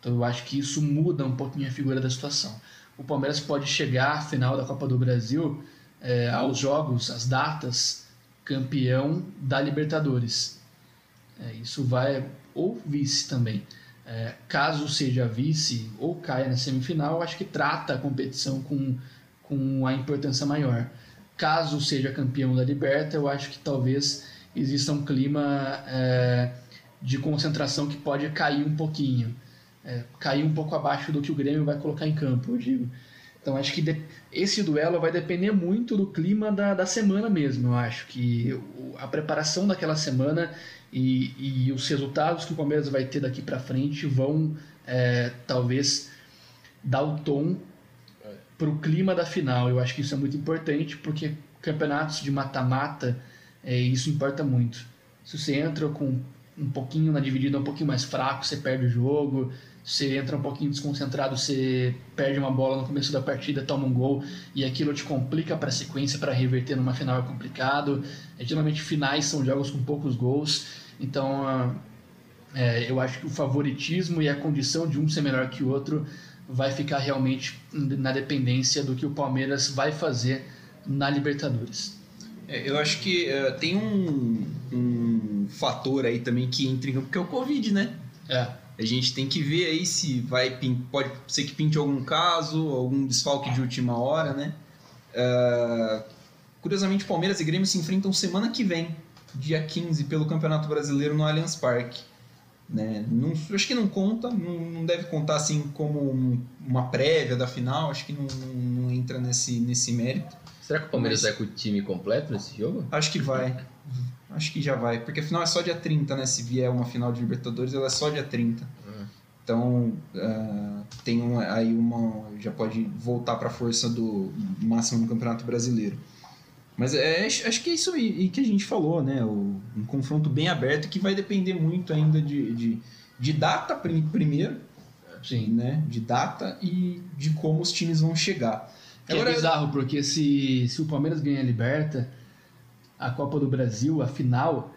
Então eu acho que isso muda um pouquinho a figura da situação o Palmeiras pode chegar à final da Copa do Brasil, é, aos jogos, às datas, campeão da Libertadores. É, isso vai, ou vice também. É, caso seja vice ou caia na semifinal, acho que trata a competição com, com a importância maior. Caso seja campeão da Liberta, eu acho que talvez exista um clima é, de concentração que pode cair um pouquinho é, cair um pouco abaixo do que o Grêmio vai colocar em campo, eu digo. Então acho que de, esse duelo vai depender muito do clima da, da semana mesmo. Eu acho que a preparação daquela semana e, e, os resultados que o Palmeiras vai ter daqui para frente vão é, talvez dar o tom para o clima da final. Eu acho que isso é muito importante porque campeonatos de mata-mata é, isso importa muito. Se você entra com um pouquinho na dividida um pouquinho mais fraco, você perde o jogo você entra um pouquinho desconcentrado, você perde uma bola no começo da partida, toma um gol e aquilo te complica para a sequência, para reverter numa final é complicado. É, geralmente finais são jogos com poucos gols, então é, eu acho que o favoritismo e a condição de um ser melhor que o outro vai ficar realmente na dependência do que o Palmeiras vai fazer na Libertadores. É, eu acho que uh, tem um, um fator aí também que entra em campo, que é o Covid, né? É. A gente tem que ver aí se vai pode ser que pinte algum caso, algum desfalque de última hora, né? Uh, curiosamente, Palmeiras e Grêmio se enfrentam semana que vem, dia 15, pelo Campeonato Brasileiro no Allianz Parque. Né? Não, acho que não conta, não, não deve contar assim como uma prévia da final, acho que não, não entra nesse, nesse mérito. Será que o Palmeiras Mas, vai com o time completo nesse jogo? Acho que vai. Acho que já vai, porque a final é só dia 30, né? Se vier uma final de Libertadores, ela é só dia 30. Uhum. Então, uh, tem um, aí uma. Já pode voltar para a força do máximo no Campeonato Brasileiro. Mas é, acho que é isso aí que a gente falou, né? O, um confronto bem aberto que vai depender muito ainda de, de, de data primeiro, Sim. né? De data e de como os times vão chegar. É Agora, é bizarro, porque se, se o Palmeiras ganhar a Liberta a Copa do Brasil, a final,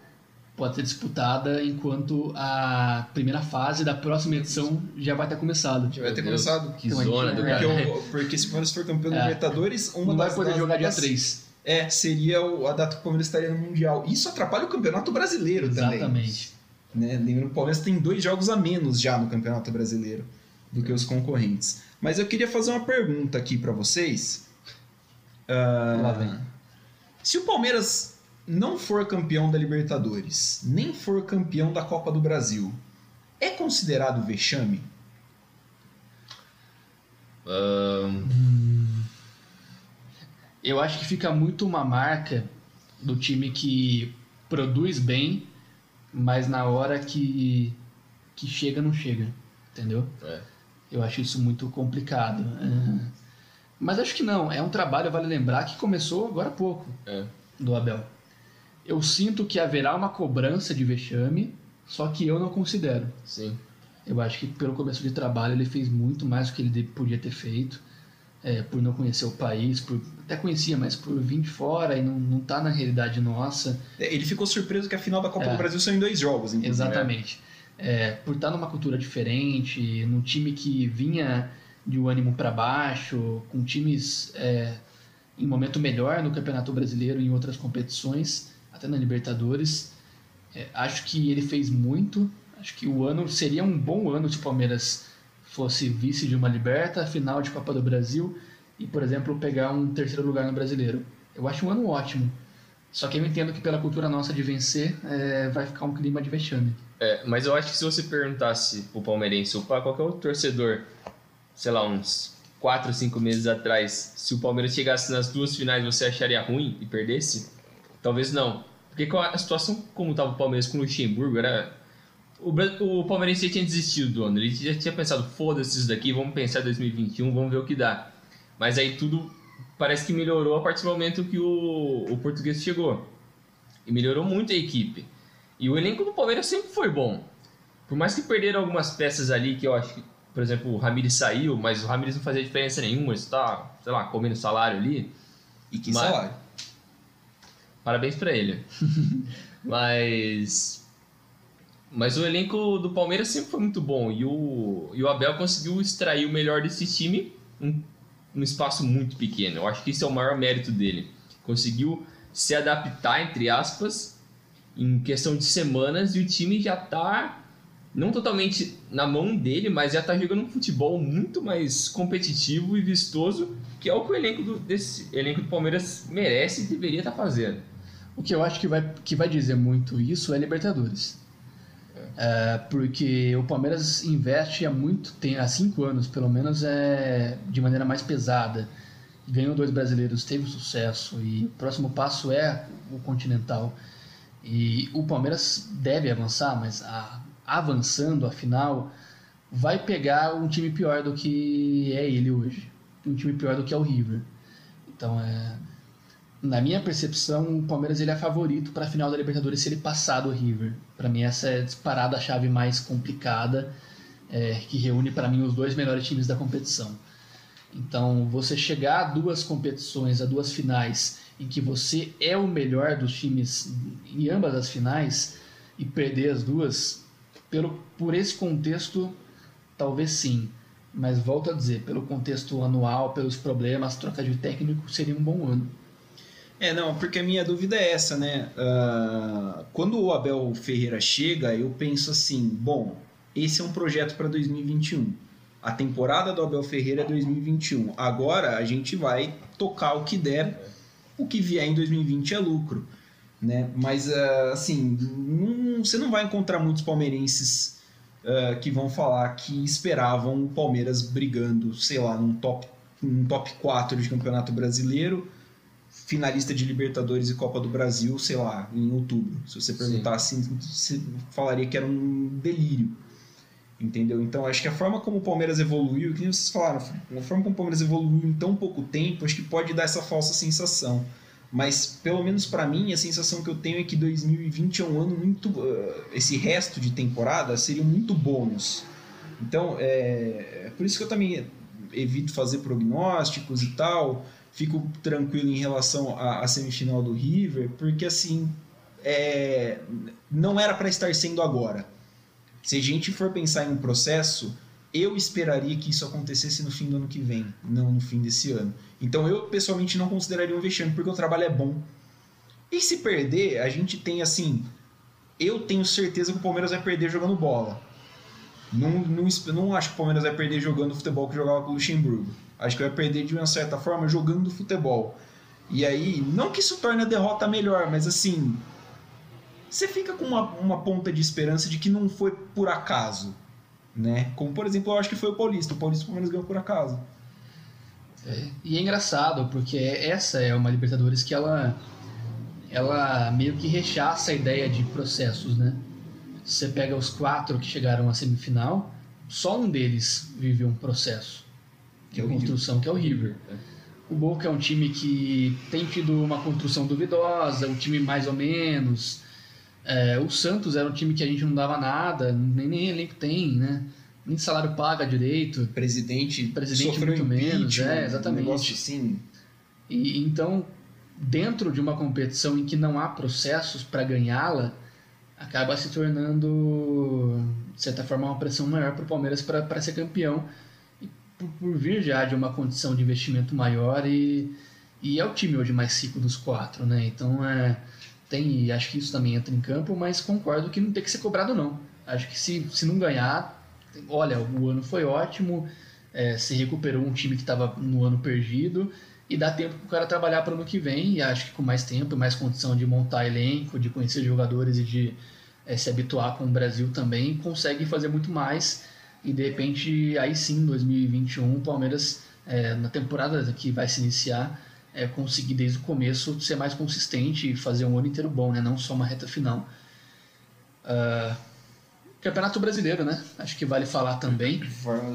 pode ser disputada enquanto a primeira fase da próxima edição já vai ter começado. Já vai ter começado. Que Então, zona do Porque, cara. o- porque se o Palmeiras for campeão da É. Libertadores, uma Não vai das poder das jogar dia datas- 3. É, seria o- a data que o Palmeiras estaria no Mundial. Isso atrapalha o Campeonato Brasileiro também. Exatamente. Né? Lembrando que o Palmeiras tem dois jogos a menos já no Campeonato Brasileiro do que os concorrentes. Mas eu queria fazer uma pergunta aqui pra vocês. Ah, Lá vem. Se o Palmeiras não for campeão da Libertadores, nem for campeão da Copa do Brasil, é considerado vexame? Ahn, Eu acho que fica muito uma marca do time que produz bem, mas na hora que, que chega, não chega. Entendeu? É. Eu acho isso muito complicado. É. Mas acho que não. É um trabalho, vale lembrar, que começou agora há pouco É. do Abel. Eu sinto que haverá uma cobrança de vexame, só que eu não considero. sim. Eu acho que pelo começo de trabalho ele fez muito mais do que ele podia ter feito, é, por não conhecer o país, por até conhecia, mas por vir de fora e não, não tá na realidade nossa. É, Ele ficou surpreso que a final da Copa É. do Brasil são em dois jogos, inclusive. Exatamente. É, por estar numa cultura diferente, num time que vinha de um ânimo para baixo, com times é, em momento melhor no Campeonato Brasileiro e em outras competições, até na Libertadores. É, acho que ele fez muito. Acho que o ano seria um bom ano se o Palmeiras fosse vice de uma Liberta, final de Copa do Brasil e, por exemplo, pegar um terceiro lugar no Brasileiro. Eu acho um ano ótimo. Só que eu entendo que pela cultura nossa de vencer, é, vai ficar um clima de vexame. É, mas eu acho que se você perguntasse pro palmeirense ou pra qualquer outro torcedor, sei lá, uns 4, 5 meses atrás, se o Palmeiras chegasse nas duas finais você acharia ruim e perdesse? Talvez não. Porque a situação como estava o Palmeiras com o Luxemburgo, era. O, o Palmeirense já tinha desistido do ano. Ele já tinha pensado, foda-se isso daqui, vamos pensar em 2021, vamos ver o que dá. Mas aí tudo parece que melhorou a partir do momento que o, o português chegou. E melhorou muito a equipe. E o elenco do Palmeiras sempre foi bom. Por mais que perderam algumas peças ali, que eu acho que, por exemplo, o Ramires saiu, mas o Ramires não fazia diferença nenhuma, ele está, sei lá, comendo salário ali. E que Mas- salário. Parabéns pra ele. [LAUGHS] mas. Mas o elenco do Palmeiras sempre foi muito bom. E o, e o Abel conseguiu extrair o melhor desse time num, num espaço muito pequeno. Eu acho que esse é o maior mérito dele. Conseguiu se adaptar, entre aspas, em questão de semanas e o time já tá não totalmente na mão dele, mas já tá jogando um futebol muito mais competitivo e vistoso, que é o que o elenco do, desse elenco do Palmeiras merece e deveria estar fazendo. O que eu acho que vai, que vai dizer muito isso é Libertadores. É, porque o Palmeiras investe há muito tempo, há cinco anos pelo menos, é, de maneira mais pesada. Ganhou dois brasileiros, teve sucesso e o próximo passo é o Continental. E o Palmeiras deve avançar, mas a- avançando, afinal, vai pegar um time pior do que é ele hoje. Um time pior do que é o River. Então, é, na minha percepção, o Palmeiras ele é favorito para a final da Libertadores se ele passar do River. Para mim, essa é disparada a chave mais complicada, é, que reúne para mim os dois melhores times da competição. Então, você chegar a duas competições, a duas finais, em que você é o melhor dos times em ambas as finais e perder as duas, pelo, por esse contexto, talvez sim. Mas volto a dizer, pelo contexto anual, pelos problemas, troca de técnico, seria um bom ano. É, não, porque a minha dúvida é essa, né? Ah, quando o Abel Ferreira chega, eu penso assim: bom, esse é um projeto para 2021. A temporada do Abel Ferreira é 2021. Agora a gente vai tocar o que der, o que vier em 2020 é lucro. Né? Mas, ah, assim, não- você não vai encontrar muitos palmeirenses ah, que vão falar que esperavam o Palmeiras brigando, sei lá, num top, num top 4 de campeonato brasileiro finalista de Libertadores e Copa do Brasil, sei lá, em outubro. Se você perguntasse, você falaria que era um delírio. Entendeu? Então, acho que a forma como o Palmeiras evoluiu, que nem vocês falaram, a forma como o Palmeiras evoluiu em tão pouco tempo, acho que pode dar essa falsa sensação. Mas, pelo menos para mim, a sensação que eu tenho é que 2020 é um ano muito. uh, esse resto de temporada seria muito bônus. Então, é, é por isso que eu também evito fazer prognósticos e tal fico tranquilo em relação à, à semifinal do River, porque assim é, não era para estar sendo agora. Se a gente for pensar em um processo, eu esperaria que isso acontecesse no fim do ano que vem, não no fim desse ano. Então eu pessoalmente não consideraria um vexame, porque o trabalho é bom. E se perder, a gente tem assim. Eu tenho certeza que o Palmeiras vai perder jogando bola. Não, não, não acho que o Palmeiras vai perder jogando futebol que jogava com o Luxemburgo. Acho que vai perder de uma certa forma jogando futebol. E aí, não que isso torne a derrota melhor, mas assim. Você fica com uma, uma ponta de esperança de que não foi por acaso. Né? Como por exemplo, eu acho que foi o Paulista. O Paulista o Palmeiras ganhou por acaso. É, e é engraçado, porque essa é uma Libertadores que ela, ela meio que rechaça a ideia de processos, né? Você pega os quatro que chegaram à semifinal, só um deles vive um processo de é construção, que é o River. O Boca é um time que tem tido uma construção duvidosa, um time mais ou menos. É, o Santos era um time que a gente não dava nada, nem, nem elenco tem, né? Nem salário paga direito. Presidente, Presidente muito menos, é, exatamente. Um negócio assim. E, então, dentro de uma competição em que não há processos para ganhá-la, acaba se tornando, de certa forma, uma pressão maior para o Palmeiras para ser campeão, por, por, vir já de uma condição de investimento maior e, e é o time hoje mais rico dos quatro, né? Então, é, tem, acho que isso também entra em campo, mas concordo que não tem que ser cobrado não. Acho que se, se não ganhar, olha, o ano foi ótimo, é, se recuperou um time que estava no ano perdido, e dá tempo para o cara trabalhar para o ano que vem. E acho que com mais tempo e mais condição de montar elenco, de conhecer jogadores e de é, se habituar com o Brasil também, consegue fazer muito mais. E de repente, aí sim, 2021, o Palmeiras, é, na temporada que vai se iniciar, é, conseguir desde o começo ser mais consistente e fazer um ano inteiro bom, né? não só uma reta final. Uh, Campeonato Brasileiro, né? Acho que vale falar também.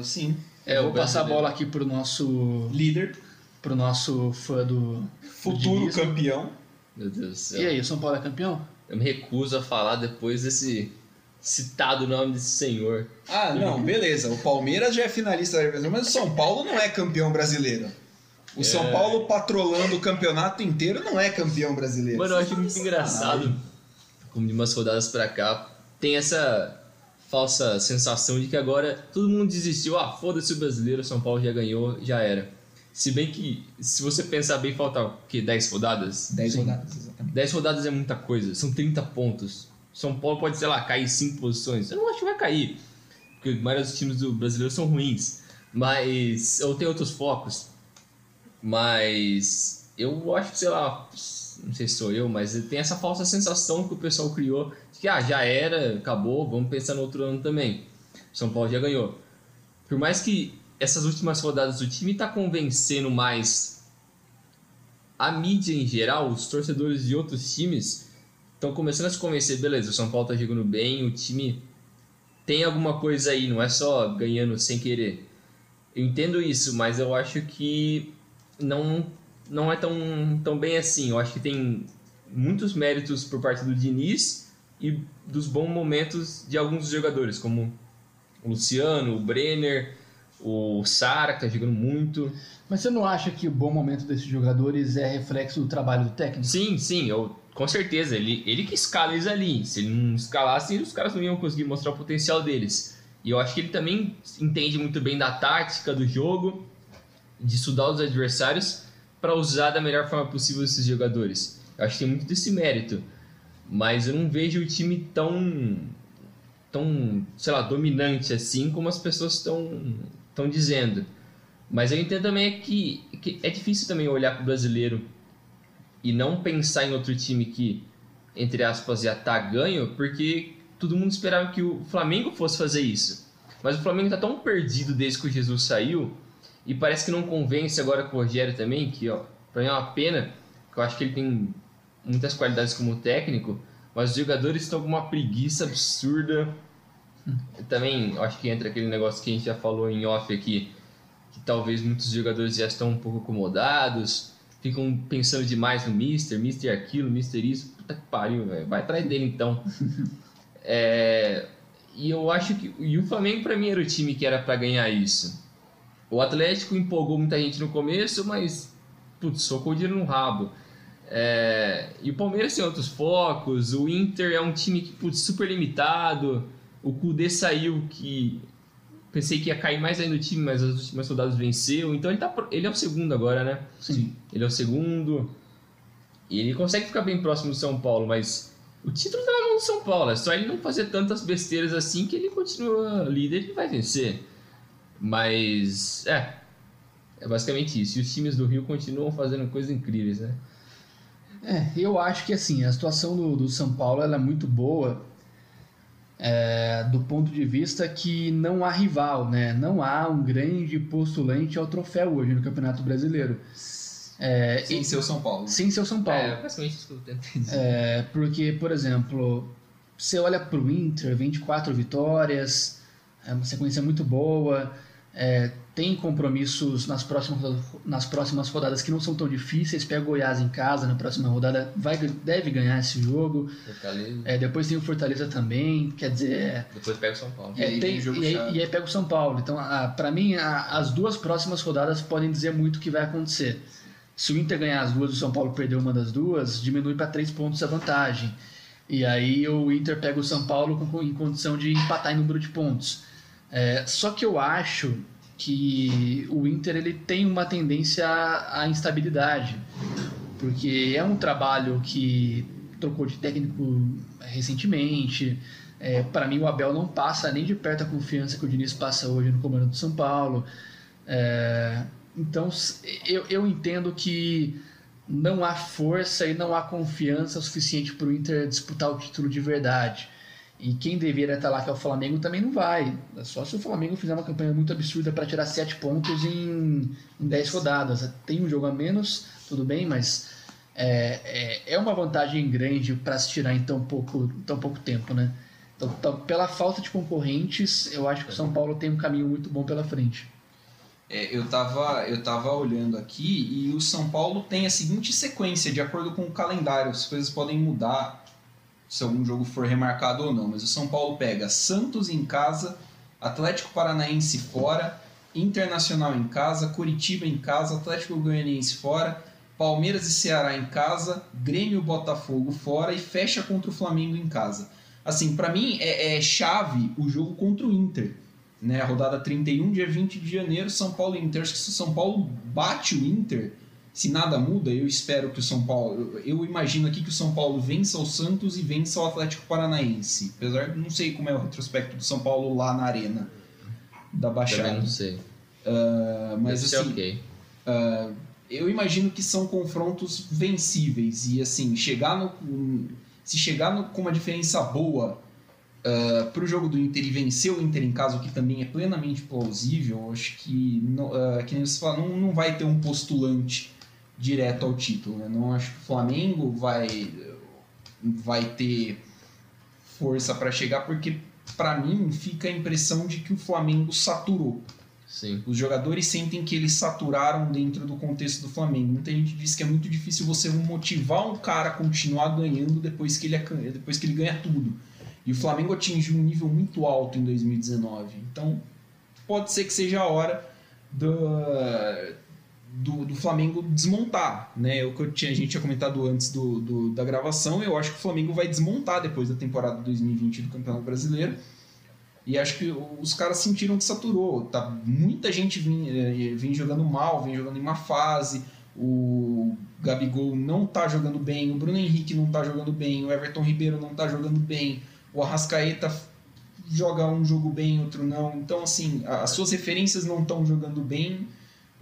Sim. É, eu vou passar a bola aqui para o nosso líder pro nosso fã do. Futuro do campeão. Meu Deus do céu. E aí, o São Paulo é campeão? Eu me recuso a falar depois desse citado nome desse senhor. Ah, não, beleza. O Palmeiras já é finalista da Libertadores, mas o São Paulo não é campeão brasileiro. O é... São Paulo patrolando o campeonato inteiro não é campeão brasileiro. Mano, eu acho muito engraçado como de umas rodadas pra cá tem essa falsa sensação de que agora todo mundo desistiu. Ah, foda-se o brasileiro, o São Paulo já ganhou, já era. Se bem que, se você pensar bem, falta o quê? 10 rodadas? 10 rodadas, exatamente. 10 rodadas é muita coisa, são 30 pontos. São Paulo pode, sei lá, cair 5 posições. Eu não acho que vai cair, porque a maioria dos times do brasileiro são ruins. Mas, ou tem outros focos. Mas, eu acho que, sei lá, não sei se sou eu, mas tem essa falsa sensação que o pessoal criou de que, ah, já era, acabou, vamos pensar no outro ano também. São Paulo já ganhou. Por mais que essas últimas rodadas o time está convencendo mais a mídia em geral, os torcedores de outros times estão começando a se convencer, beleza, o São Paulo está jogando bem, o time tem alguma coisa aí, não é só ganhando sem querer. Eu entendo isso, mas eu acho que não, não é tão, tão bem assim. Eu acho que tem muitos méritos por parte do Diniz e dos bons momentos de alguns jogadores, como o Luciano, o Brenner, o Sara, que tá jogando muito. Mas você não acha que o bom momento desses jogadores é reflexo do trabalho do técnico? Sim, sim, eu, com certeza. Ele, ele que escala eles ali. Se ele não escalasse, os caras não iam conseguir mostrar o potencial deles. E eu acho que ele também entende muito bem da tática do jogo, de estudar os adversários para usar da melhor forma possível esses jogadores. Eu acho que tem muito desse mérito. Mas eu não vejo o time tão tão, sei lá, dominante assim como as pessoas estão dizendo. Mas eu entendo também que, que é difícil também olhar para o brasileiro e não pensar em outro time que, entre aspas, já tá ganho, porque todo mundo esperava que o Flamengo fosse fazer isso. Mas o Flamengo está tão perdido desde que o Jesus saiu e parece que não convence agora com o Rogério também, que ó, para mim é uma pena, que eu acho que ele tem muitas qualidades como técnico, mas os jogadores estão com uma preguiça absurda também acho que entra aquele negócio que a gente já falou em off aqui, que talvez muitos jogadores já estão um pouco acomodados, ficam pensando demais no Mister, Mister aquilo, Mister isso. Puta que pariu, velho. Vai atrás dele então. [LAUGHS] é, e eu acho que. E o Flamengo para mim era o time que era para ganhar isso. O Atlético empolgou muita gente no começo, mas. Putz, socou o dinheiro no rabo. É, e o Palmeiras tem outros focos, o Inter é um time que, putz, super limitado, o Kudê saiu que pensei que ia cair mais ainda o time, mas as últimas soldados venceu, então ele, tá, ele é o segundo agora, né? Sim. Ele é o segundo. E ele consegue ficar bem próximo do São Paulo, mas o título tá na mão do São Paulo. É só ele não fazer tantas besteiras assim que ele continua líder e vai vencer. Mas, é. É basicamente isso. E os times do Rio continuam fazendo coisas incríveis, né? É, eu acho que assim, a situação do, do São Paulo é muito boa é, do ponto de vista que não há rival, né? Não há um grande postulante ao troféu hoje no Campeonato Brasileiro. É, Sem e- ser o São Paulo. sem ser o São Paulo. É, basicamente isso que eu tentei dizer. É, porque, por exemplo, você olha para o Inter, 24 vitórias, é uma sequência muito boa, é, tem compromissos nas próximas, nas próximas rodadas que não são tão difíceis. Pega o Goiás em casa na próxima rodada, vai, deve ganhar esse jogo. Fortaleza. É, depois tem o Fortaleza também, quer dizer, é, Depois pega o São Paulo. E aí tem- jogo e, aí, e aí pega o São Paulo. Então, para mim, a- as duas próximas rodadas podem dizer muito o que vai acontecer. Se o Inter ganhar as duas e o São Paulo perder uma das duas, diminui para três pontos a vantagem. E aí o Inter pega o São Paulo com- em condição de empatar em número de pontos. É, só que eu acho que o Inter ele tem uma tendência à instabilidade, porque é um trabalho que trocou de técnico recentemente. É, para mim, o Abel não passa nem de perto a confiança que o Diniz passa hoje no comando do São Paulo. É, então, eu, eu entendo que não há força e não há confiança suficiente para o Inter disputar o título de verdade. E quem deveria estar lá, que é o Flamengo, também não vai. É só se o Flamengo fizer uma campanha muito absurda para tirar sete pontos em, em 10 rodadas. Tem um jogo a menos, tudo bem, mas é, é, é uma vantagem grande para se tirar em tão pouco, tão pouco tempo, né? Então, então, pela falta de concorrentes, eu acho que o São Paulo tem um caminho muito bom pela frente. É, eu, tava, eu tava olhando aqui e o São Paulo tem a seguinte sequência, de acordo com o calendário. As coisas podem mudar se algum jogo for remarcado ou não. Mas o São Paulo pega Santos em casa, Atlético Paranaense fora, Internacional em casa, Curitiba em casa, Atlético Goianiense fora, Palmeiras e Ceará em casa, Grêmio e Botafogo fora e fecha contra o Flamengo em casa. Assim, pra mim é, é chave o jogo contra o Inter né, rodada 31, dia 20 de janeiro, São Paulo e Inter. Acho que se o São Paulo bate o Inter, se nada muda, eu espero que o São Paulo. Eu, imagino aqui que o São Paulo vença o Santos e vença o Atlético Paranaense. Apesar de não sei como é o retrospecto do São Paulo lá na arena da Também Baixada. não sei. Ah, mas Deve assim, ok. ah, eu imagino que são confrontos vencíveis e assim chegar no se chegar no- com uma diferença boa para o jogo do Inter e vencer o Inter em casa, o que também é plenamente plausível, eu acho que não, ah, que nem você fala, não, não vai ter um postulante direto ao título. né? Não acho que o Flamengo vai vai ter força para chegar porque para mim fica a impressão de que o Flamengo saturou. Sim. Os jogadores sentem que eles saturaram dentro do contexto do Flamengo. Muita gente diz que é muito difícil você motivar um cara a continuar ganhando depois que ele, é- depois que ele ganha tudo. E o Flamengo atingiu um nível muito alto em 2019. Então, pode ser que seja a hora do, do, do Flamengo desmontar. Né? O que eu tinha, a gente tinha comentado antes do, do- da gravação, eu acho que o Flamengo vai desmontar depois da temporada 2020 do Campeonato Brasileiro. E acho que os caras sentiram que saturou. Tá, muita gente vem, eh, vem jogando mal, vem jogando em uma fase. O Gabigol não tá jogando bem, o Bruno Henrique não tá jogando bem, o Everton Ribeiro não tá jogando bem, o Arrascaeta joga um jogo bem, outro não. Então, assim, as suas referências não estão jogando bem.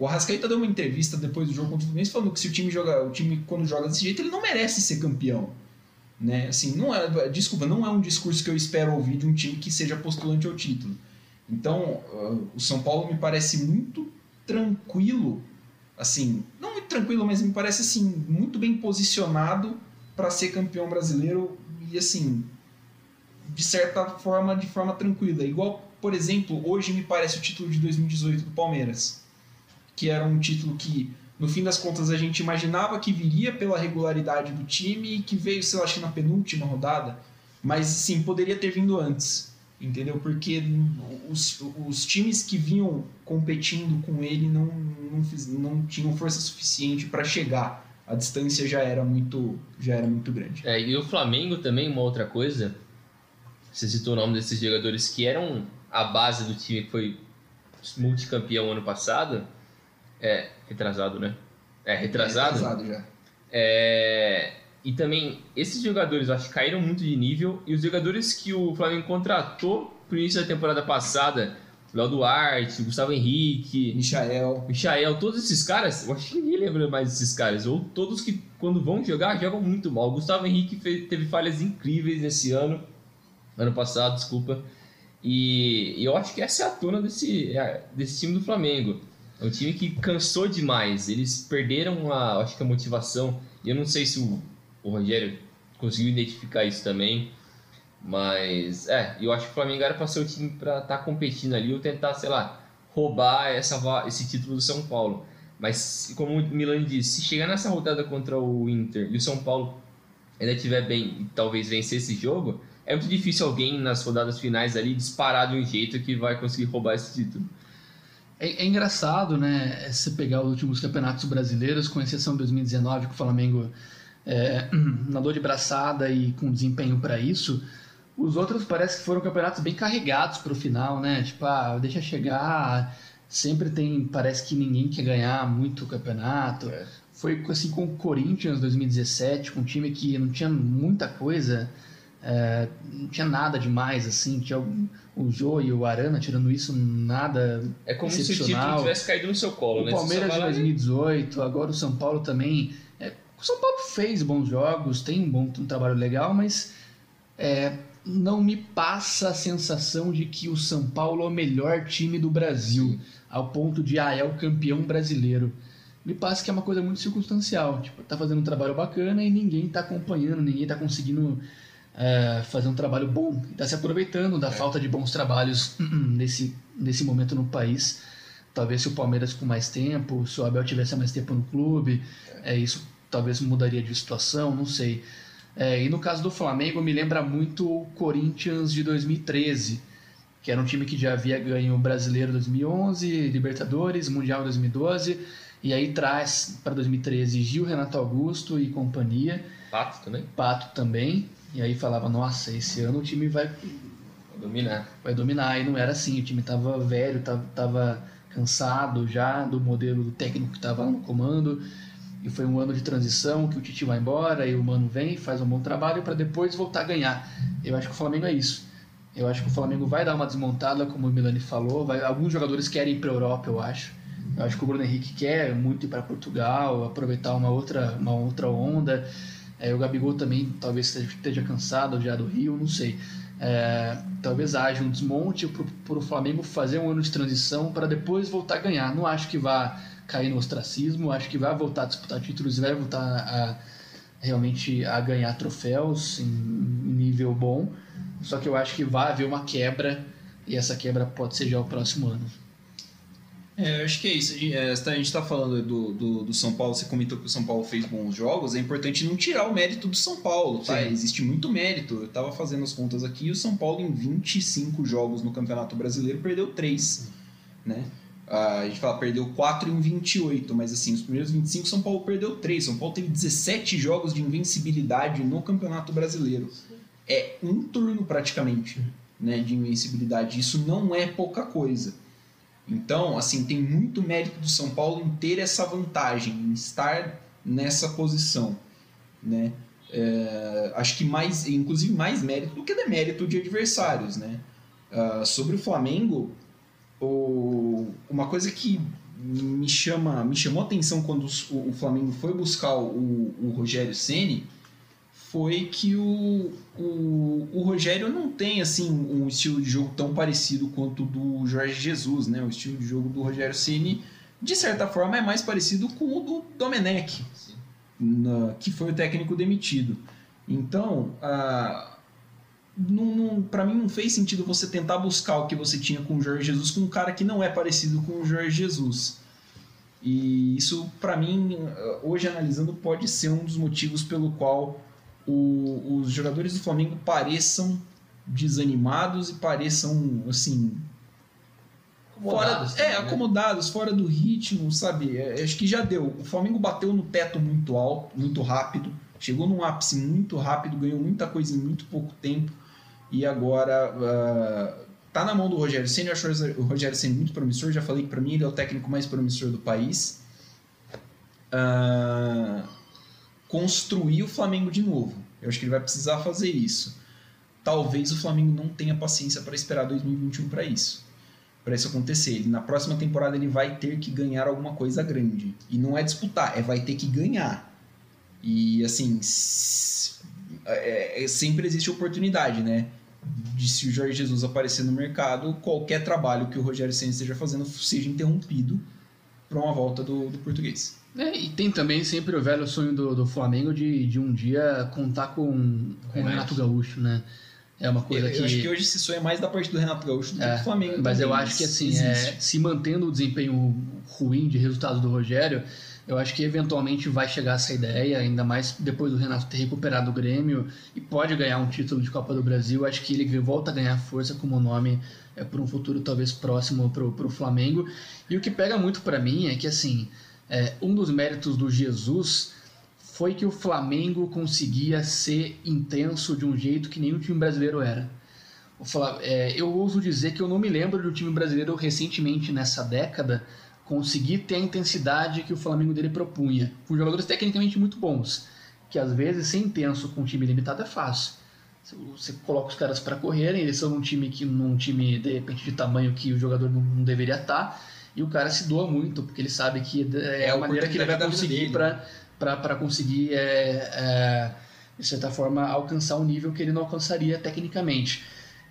O Arrascaeta deu uma entrevista depois do jogo contra o Fluminense falando que se o time joga, o time quando joga desse jeito, ele não merece ser campeão. Né? Assim, não é, desculpa, não é um discurso que eu espero ouvir de um time que seja postulante ao título. Então, uh, o São Paulo me parece muito tranquilo, assim, não muito tranquilo, mas me parece assim muito bem posicionado para ser campeão brasileiro e assim, de certa forma, de forma tranquila. Igual, por exemplo, hoje me parece o título de 2018 do Palmeiras, que era um título que no fim das contas a gente imaginava que viria pela regularidade do time e que veio, sei lá, acho na penúltima rodada, mas sim, poderia ter vindo antes, entendeu? Porque os, os times que vinham competindo com ele não, não, fiz- não tinham força suficiente para chegar a distância já era muito, já era muito grande. É, e o Flamengo também, uma outra coisa, você citou o nome desses jogadores que eram a base do time que foi multicampeão ano passado, é, retrasado, né? É, retrasado. Retrasado já. É, e também, esses jogadores acho que caíram muito de nível. E os jogadores que o Flamengo contratou pro início da temporada passada, Léo Duarte, Gustavo Henrique, Michael. Michael, todos esses caras, eu acho que ninguém lembra mais desses caras. Ou todos que, quando vão jogar, jogam muito mal. O Gustavo Henrique fez, teve falhas incríveis nesse ano, ano passado, desculpa. E, e eu acho que essa é a tona desse, é, desse time do Flamengo. É um time que cansou demais. Eles perderam a, acho que a motivação. E eu não sei se o, o Rogério conseguiu identificar isso também. Mas, é, eu acho que o Flamengo era para ser o time para estar tá competindo ali ou tentar, sei lá, roubar essa, esse título do São Paulo. Mas, como o Milan disse, se chegar nessa rodada contra o Inter e o São Paulo ainda estiver bem e talvez vencer esse jogo, é muito difícil alguém nas rodadas finais ali disparar de um jeito que vai conseguir roubar esse título. É, é, engraçado, né? Você pegar os últimos campeonatos brasileiros, com exceção de 2019, que o Flamengo é, [CLEARS THROAT] nadou de braçada e com desempenho para isso. Os outros parece que foram campeonatos bem carregados para o final, né? Tipo, ah, deixa chegar. Sempre tem, parece que ninguém quer ganhar muito o campeonato. É. Foi assim com o Corinthians 2017, com um time que não tinha muita coisa, é, não tinha nada demais, assim. Tinha o, Jô e o Arana, tirando isso, nada. É como se o título tivesse caído no seu colo, o né? O Palmeiras de 2018, agora o São Paulo também. É, o São Paulo fez bons jogos, tem um bom um trabalho legal, mas é, não me passa a sensação de que o São Paulo é o melhor time do Brasil, ao ponto de, ah, é o campeão brasileiro. Me passa que é uma coisa muito circunstancial. Tipo, tá fazendo um trabalho bacana e ninguém tá acompanhando, ninguém tá conseguindo é, fazer um trabalho bom. Tá se aproveitando da é. falta de bons trabalhos [CLEARS THROAT] nesse, nesse momento no país. Talvez se o Palmeiras com mais tempo, se o Abel tivesse mais tempo no clube, é, isso talvez mudaria de situação, não sei. É, e no caso do Flamengo, me lembra muito o Corinthians de 2013, que era um time que já havia ganho o Brasileiro 2011, Libertadores, Mundial 2012, e aí traz para 2013 Gil, Renato Augusto e companhia. Pato também? Pato também. E aí falava, nossa, esse ano o time vai, vai dominar. Vai dominar. E não era assim, o time tava velho, tava, tava cansado já do modelo do técnico que estava no comando e foi um ano de transição que o Tite vai embora e o Mano vem, faz um bom trabalho para depois voltar a ganhar. Eu acho que o Flamengo é isso. Eu acho que o Flamengo vai dar uma desmontada, como o Milani falou. Vai, alguns jogadores querem ir para a Europa, eu acho. Eu acho que o Bruno Henrique quer muito ir para Portugal, aproveitar uma outra, uma outra onda. É, o Gabigol também talvez esteja cansado já do Rio, não sei. É, talvez haja um desmonte para o Flamengo fazer um ano de transição para depois voltar a ganhar. Não acho que vá cair no ostracismo, acho que vai voltar a disputar títulos e vai voltar a realmente a ganhar troféus em nível bom. Só que eu acho que vai haver uma quebra e essa quebra pode ser já o próximo ano. É, eu acho que é isso. É, a gente está falando do, do, do, São Paulo, você comentou que o São Paulo fez bons jogos, é importante não tirar o mérito do São Paulo, tá? Existe muito mérito. Eu estava fazendo as contas aqui e o São Paulo, em 25 jogos no Campeonato Brasileiro, perdeu 3. Né? a gente fala, perdeu 4 em 28, mas assim, os primeiros 25 São Paulo perdeu 3. São Paulo teve 17 jogos de invencibilidade no Campeonato Brasileiro. É um turno praticamente né, de invencibilidade. Isso não é pouca coisa. Então, assim, tem muito mérito do São Paulo em ter essa vantagem, em estar nessa posição. Né? É, acho que mais, inclusive mais mérito do que demérito de adversários. Né? Uh, sobre o Flamengo, o, uma coisa que me chama me chamou atenção quando o, o Flamengo foi buscar o, o Rogério Ceni foi que o, o, o Rogério não tem assim um estilo de jogo tão parecido quanto o do Jorge Jesus, né? O estilo de jogo do Rogério Ceni de certa forma é mais parecido com o do Domenech, na, que foi o técnico demitido. Então, para mim não fez sentido você tentar buscar o que você tinha com o Jorge Jesus com um cara que não é parecido com o Jorge Jesus. E isso, para mim, hoje analisando, pode ser um dos motivos pelo qual o, os jogadores do Flamengo pareçam desanimados e pareçam, assim, Fora, acomodados. é, também, né? acomodados, fora do ritmo, sabe? É, acho que já deu. O Flamengo bateu no teto muito alto, muito rápido. Chegou num ápice muito rápido, ganhou muita coisa em muito pouco tempo. E agora ah, tá na mão do Rogério Senna. Eu acho o Rogério Senna muito promissor. Já falei que pra mim ele é o técnico mais promissor do país. Ah, construir o Flamengo de novo. Eu acho que ele vai precisar fazer isso. Talvez o Flamengo não tenha paciência para esperar 2021 para isso. Para isso acontecer. Na próxima temporada ele vai ter que ganhar alguma coisa grande. E não é disputar, é vai ter que ganhar. E assim, é- é- sempre existe oportunidade, né? De se o Jorge Jesus aparecer no mercado, qualquer trabalho que o Rogério Senna esteja fazendo seja interrompido para uma volta do, do português. É, e tem também sempre o velho sonho do, do Flamengo de, de um dia contar com, com o Renato Gaúcho, né? É uma Eu, coisa eu acho que hoje se sonha mais da parte do Renato Gaúcho do que É, do Flamengo. Mas eu também, acho que assim, é, se mantendo o desempenho ruim de resultado do Rogério, eu acho que eventualmente vai chegar essa ideia, ainda mais depois do Renato ter recuperado o Grêmio e pode ganhar um título de Copa do Brasil. Acho que ele volta a ganhar força como nome é, por um futuro talvez próximo pro, pro Flamengo. E o que pega muito para mim é que assim, é, um dos méritos do Jesus foi que o Flamengo conseguia ser intenso de um jeito que nenhum time brasileiro era. É, eu ouso dizer que eu não me lembro de um time brasileiro recentemente nessa década conseguir ter a intensidade que o Flamengo dele propunha, com jogadores tecnicamente muito bons, que às vezes ser intenso com um time limitado é fácil. Você- coloca os caras para correrem, eles são num time que num time de repente de tamanho que o jogador não, não deveria estar, e o cara se doa muito, porque ele sabe que é, É a maneira que ele vai conseguir para conseguir é, é, de certa forma alcançar um nível que ele não alcançaria tecnicamente.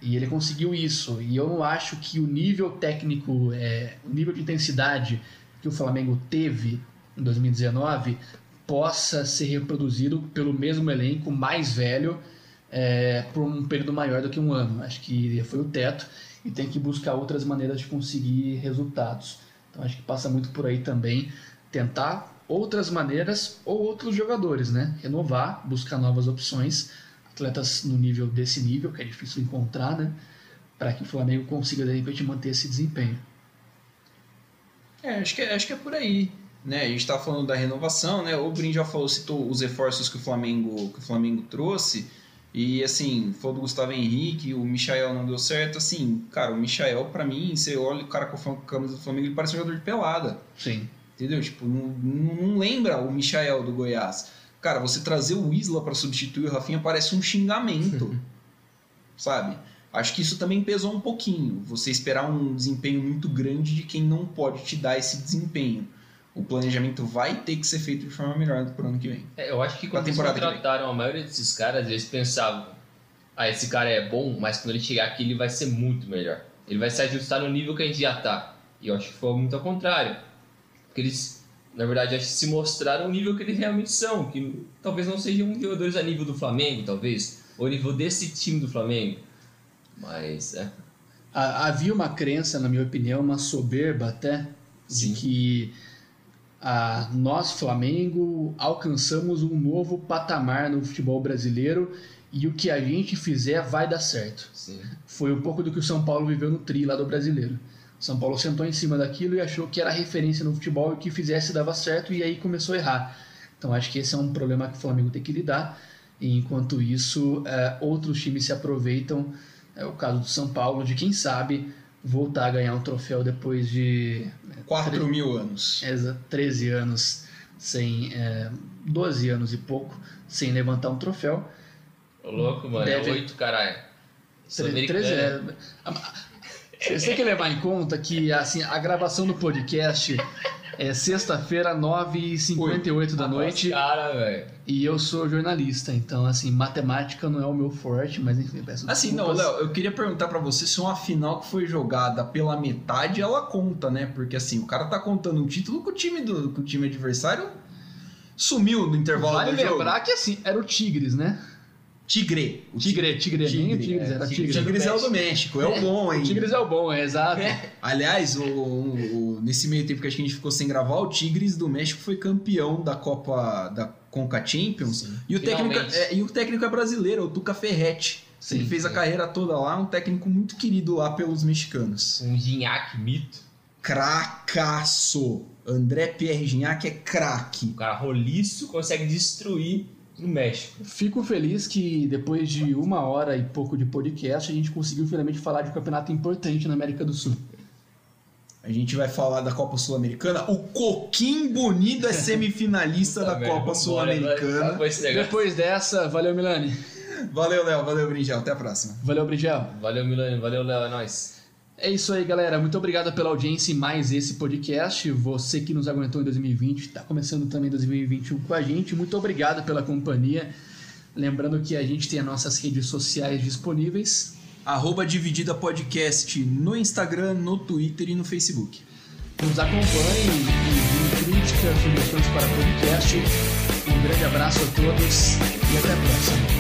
E ele conseguiu isso. E eu não acho que o nível técnico, é, o nível de intensidade que o Flamengo teve em 2019 possa ser reproduzido pelo mesmo elenco mais velho é, por um período maior do que um ano. Acho que foi o teto e tem que buscar outras maneiras de conseguir resultados. Então acho que passa muito por aí também tentar outras maneiras ou outros jogadores, né? Renovar, buscar novas opções, atletas no nível desse nível que é difícil encontrar, né? Para que o Flamengo consiga de repente manter esse desempenho. É, acho que, é- acho que é por aí. Né? A gente tá falando da renovação, né? O Brin já falou, citou os reforços que o Flamengo, que o Flamengo trouxe. E assim, falou do Gustavo Henrique, o Michael não deu certo. Assim, cara, o Michael, pra mim, você olha o cara com a camisa do Flamengo, ele parece um jogador de pelada. Sim. Entendeu? Tipo, não, não, lembra o Michael do Goiás. Cara, você trazer o Isla pra substituir o Rafinha parece um xingamento. [LAUGHS] sabe? Acho que isso também pesou um pouquinho. Você esperar um desempenho muito grande de quem não pode te dar esse desempenho. O planejamento vai ter que ser feito de forma melhor pro ano que vem. É, eu acho que quando eles contrataram a maioria desses caras, eles pensavam: ah, esse cara é bom, mas quando ele chegar aqui ele vai ser muito melhor. Ele vai se ajustar no nível que a gente já tá. E eu acho que foi muito ao contrário. Porque eles, na verdade, acho que se mostraram o nível que eles realmente são. Que talvez não sejam jogadores a nível do Flamengo, talvez. Ou nível desse time do Flamengo. Mas, é. Ha- Havia uma crença, na minha opinião, uma soberba até, Sim. de que ah, nós, Flamengo, alcançamos um novo patamar no futebol brasileiro e o que a gente fizer vai dar certo. Sim. Foi um pouco do que o São Paulo viveu no tri lá do brasileiro. São Paulo sentou em cima daquilo e achou que era referência no futebol e o que fizesse dava certo e aí começou a errar. Então acho que esse é um problema que o Flamengo tem que lidar. E enquanto isso, eh, outros times se aproveitam. É o caso do São Paulo, de quem sabe voltar a ganhar um troféu depois de 4 mil anos. exa- 13 anos sem. eh, 12 anos e pouco sem levantar um troféu. Ô, louco, mano. Deve- É oito, caralho. Tre- 13 é. Vocês têm que levar em conta que assim, a gravação do podcast é sexta-feira, 9h58 da noite, Cara, velho. e eu sou jornalista, então assim, matemática não é o meu forte, mas enfim, peço Assim, não. Léo, eu queria perguntar pra você se uma final que foi jogada pela metade, ela conta, né? Porque assim, o cara tá contando um título com o time do com o time adversário sumiu no intervalo Vale do jogo. lembrar que assim, era o Tigres, né? Tigre. O Tigre, Tigre, nem o Tigres, é, era Tigre. Tigre. Tigres é o do México, é o bom, O hein? Tigres é o bom, é exato. Aliás, o, o- o- nesse meio tempo que a gente ficou sem gravar, o Tigres do México foi campeão da Copa da Conca Champions. E o, técnico, é, e o técnico é brasileiro, o Tuca Ferretti. Sim, ele fez a sim. carreira toda lá, um técnico muito querido lá pelos mexicanos. Um Gignac mito. Cracaço. André Pierre Gignac é craque. Um cara roliço consegue destruir no México. Fico feliz que depois de uma hora e pouco de podcast a gente conseguiu finalmente falar de um campeonato importante na América do Sul. A gente vai falar da Copa Sul-Americana. O Coquim Bonito é semifinalista [LAUGHS] da Tá, velho, Copa Sul-Americana. Depois dessa, valeu Milani. Valeu, Léo. Valeu, Brinjal. Até a próxima. Valeu, Brigel. Valeu, Milano. Valeu, Léo. É nóis. É isso aí, galera. Muito obrigado pela audiência em mais esse podcast. Você que nos aguentou em 2020, está começando também 2021 com a gente. Muito obrigado pela companhia. Lembrando que a gente tem as nossas redes sociais disponíveis. Arroba Dividida Podcast no Instagram, no Twitter e no Facebook. Nos acompanhem e críticas, sugestões para podcast. Um grande abraço a todos e até a próxima.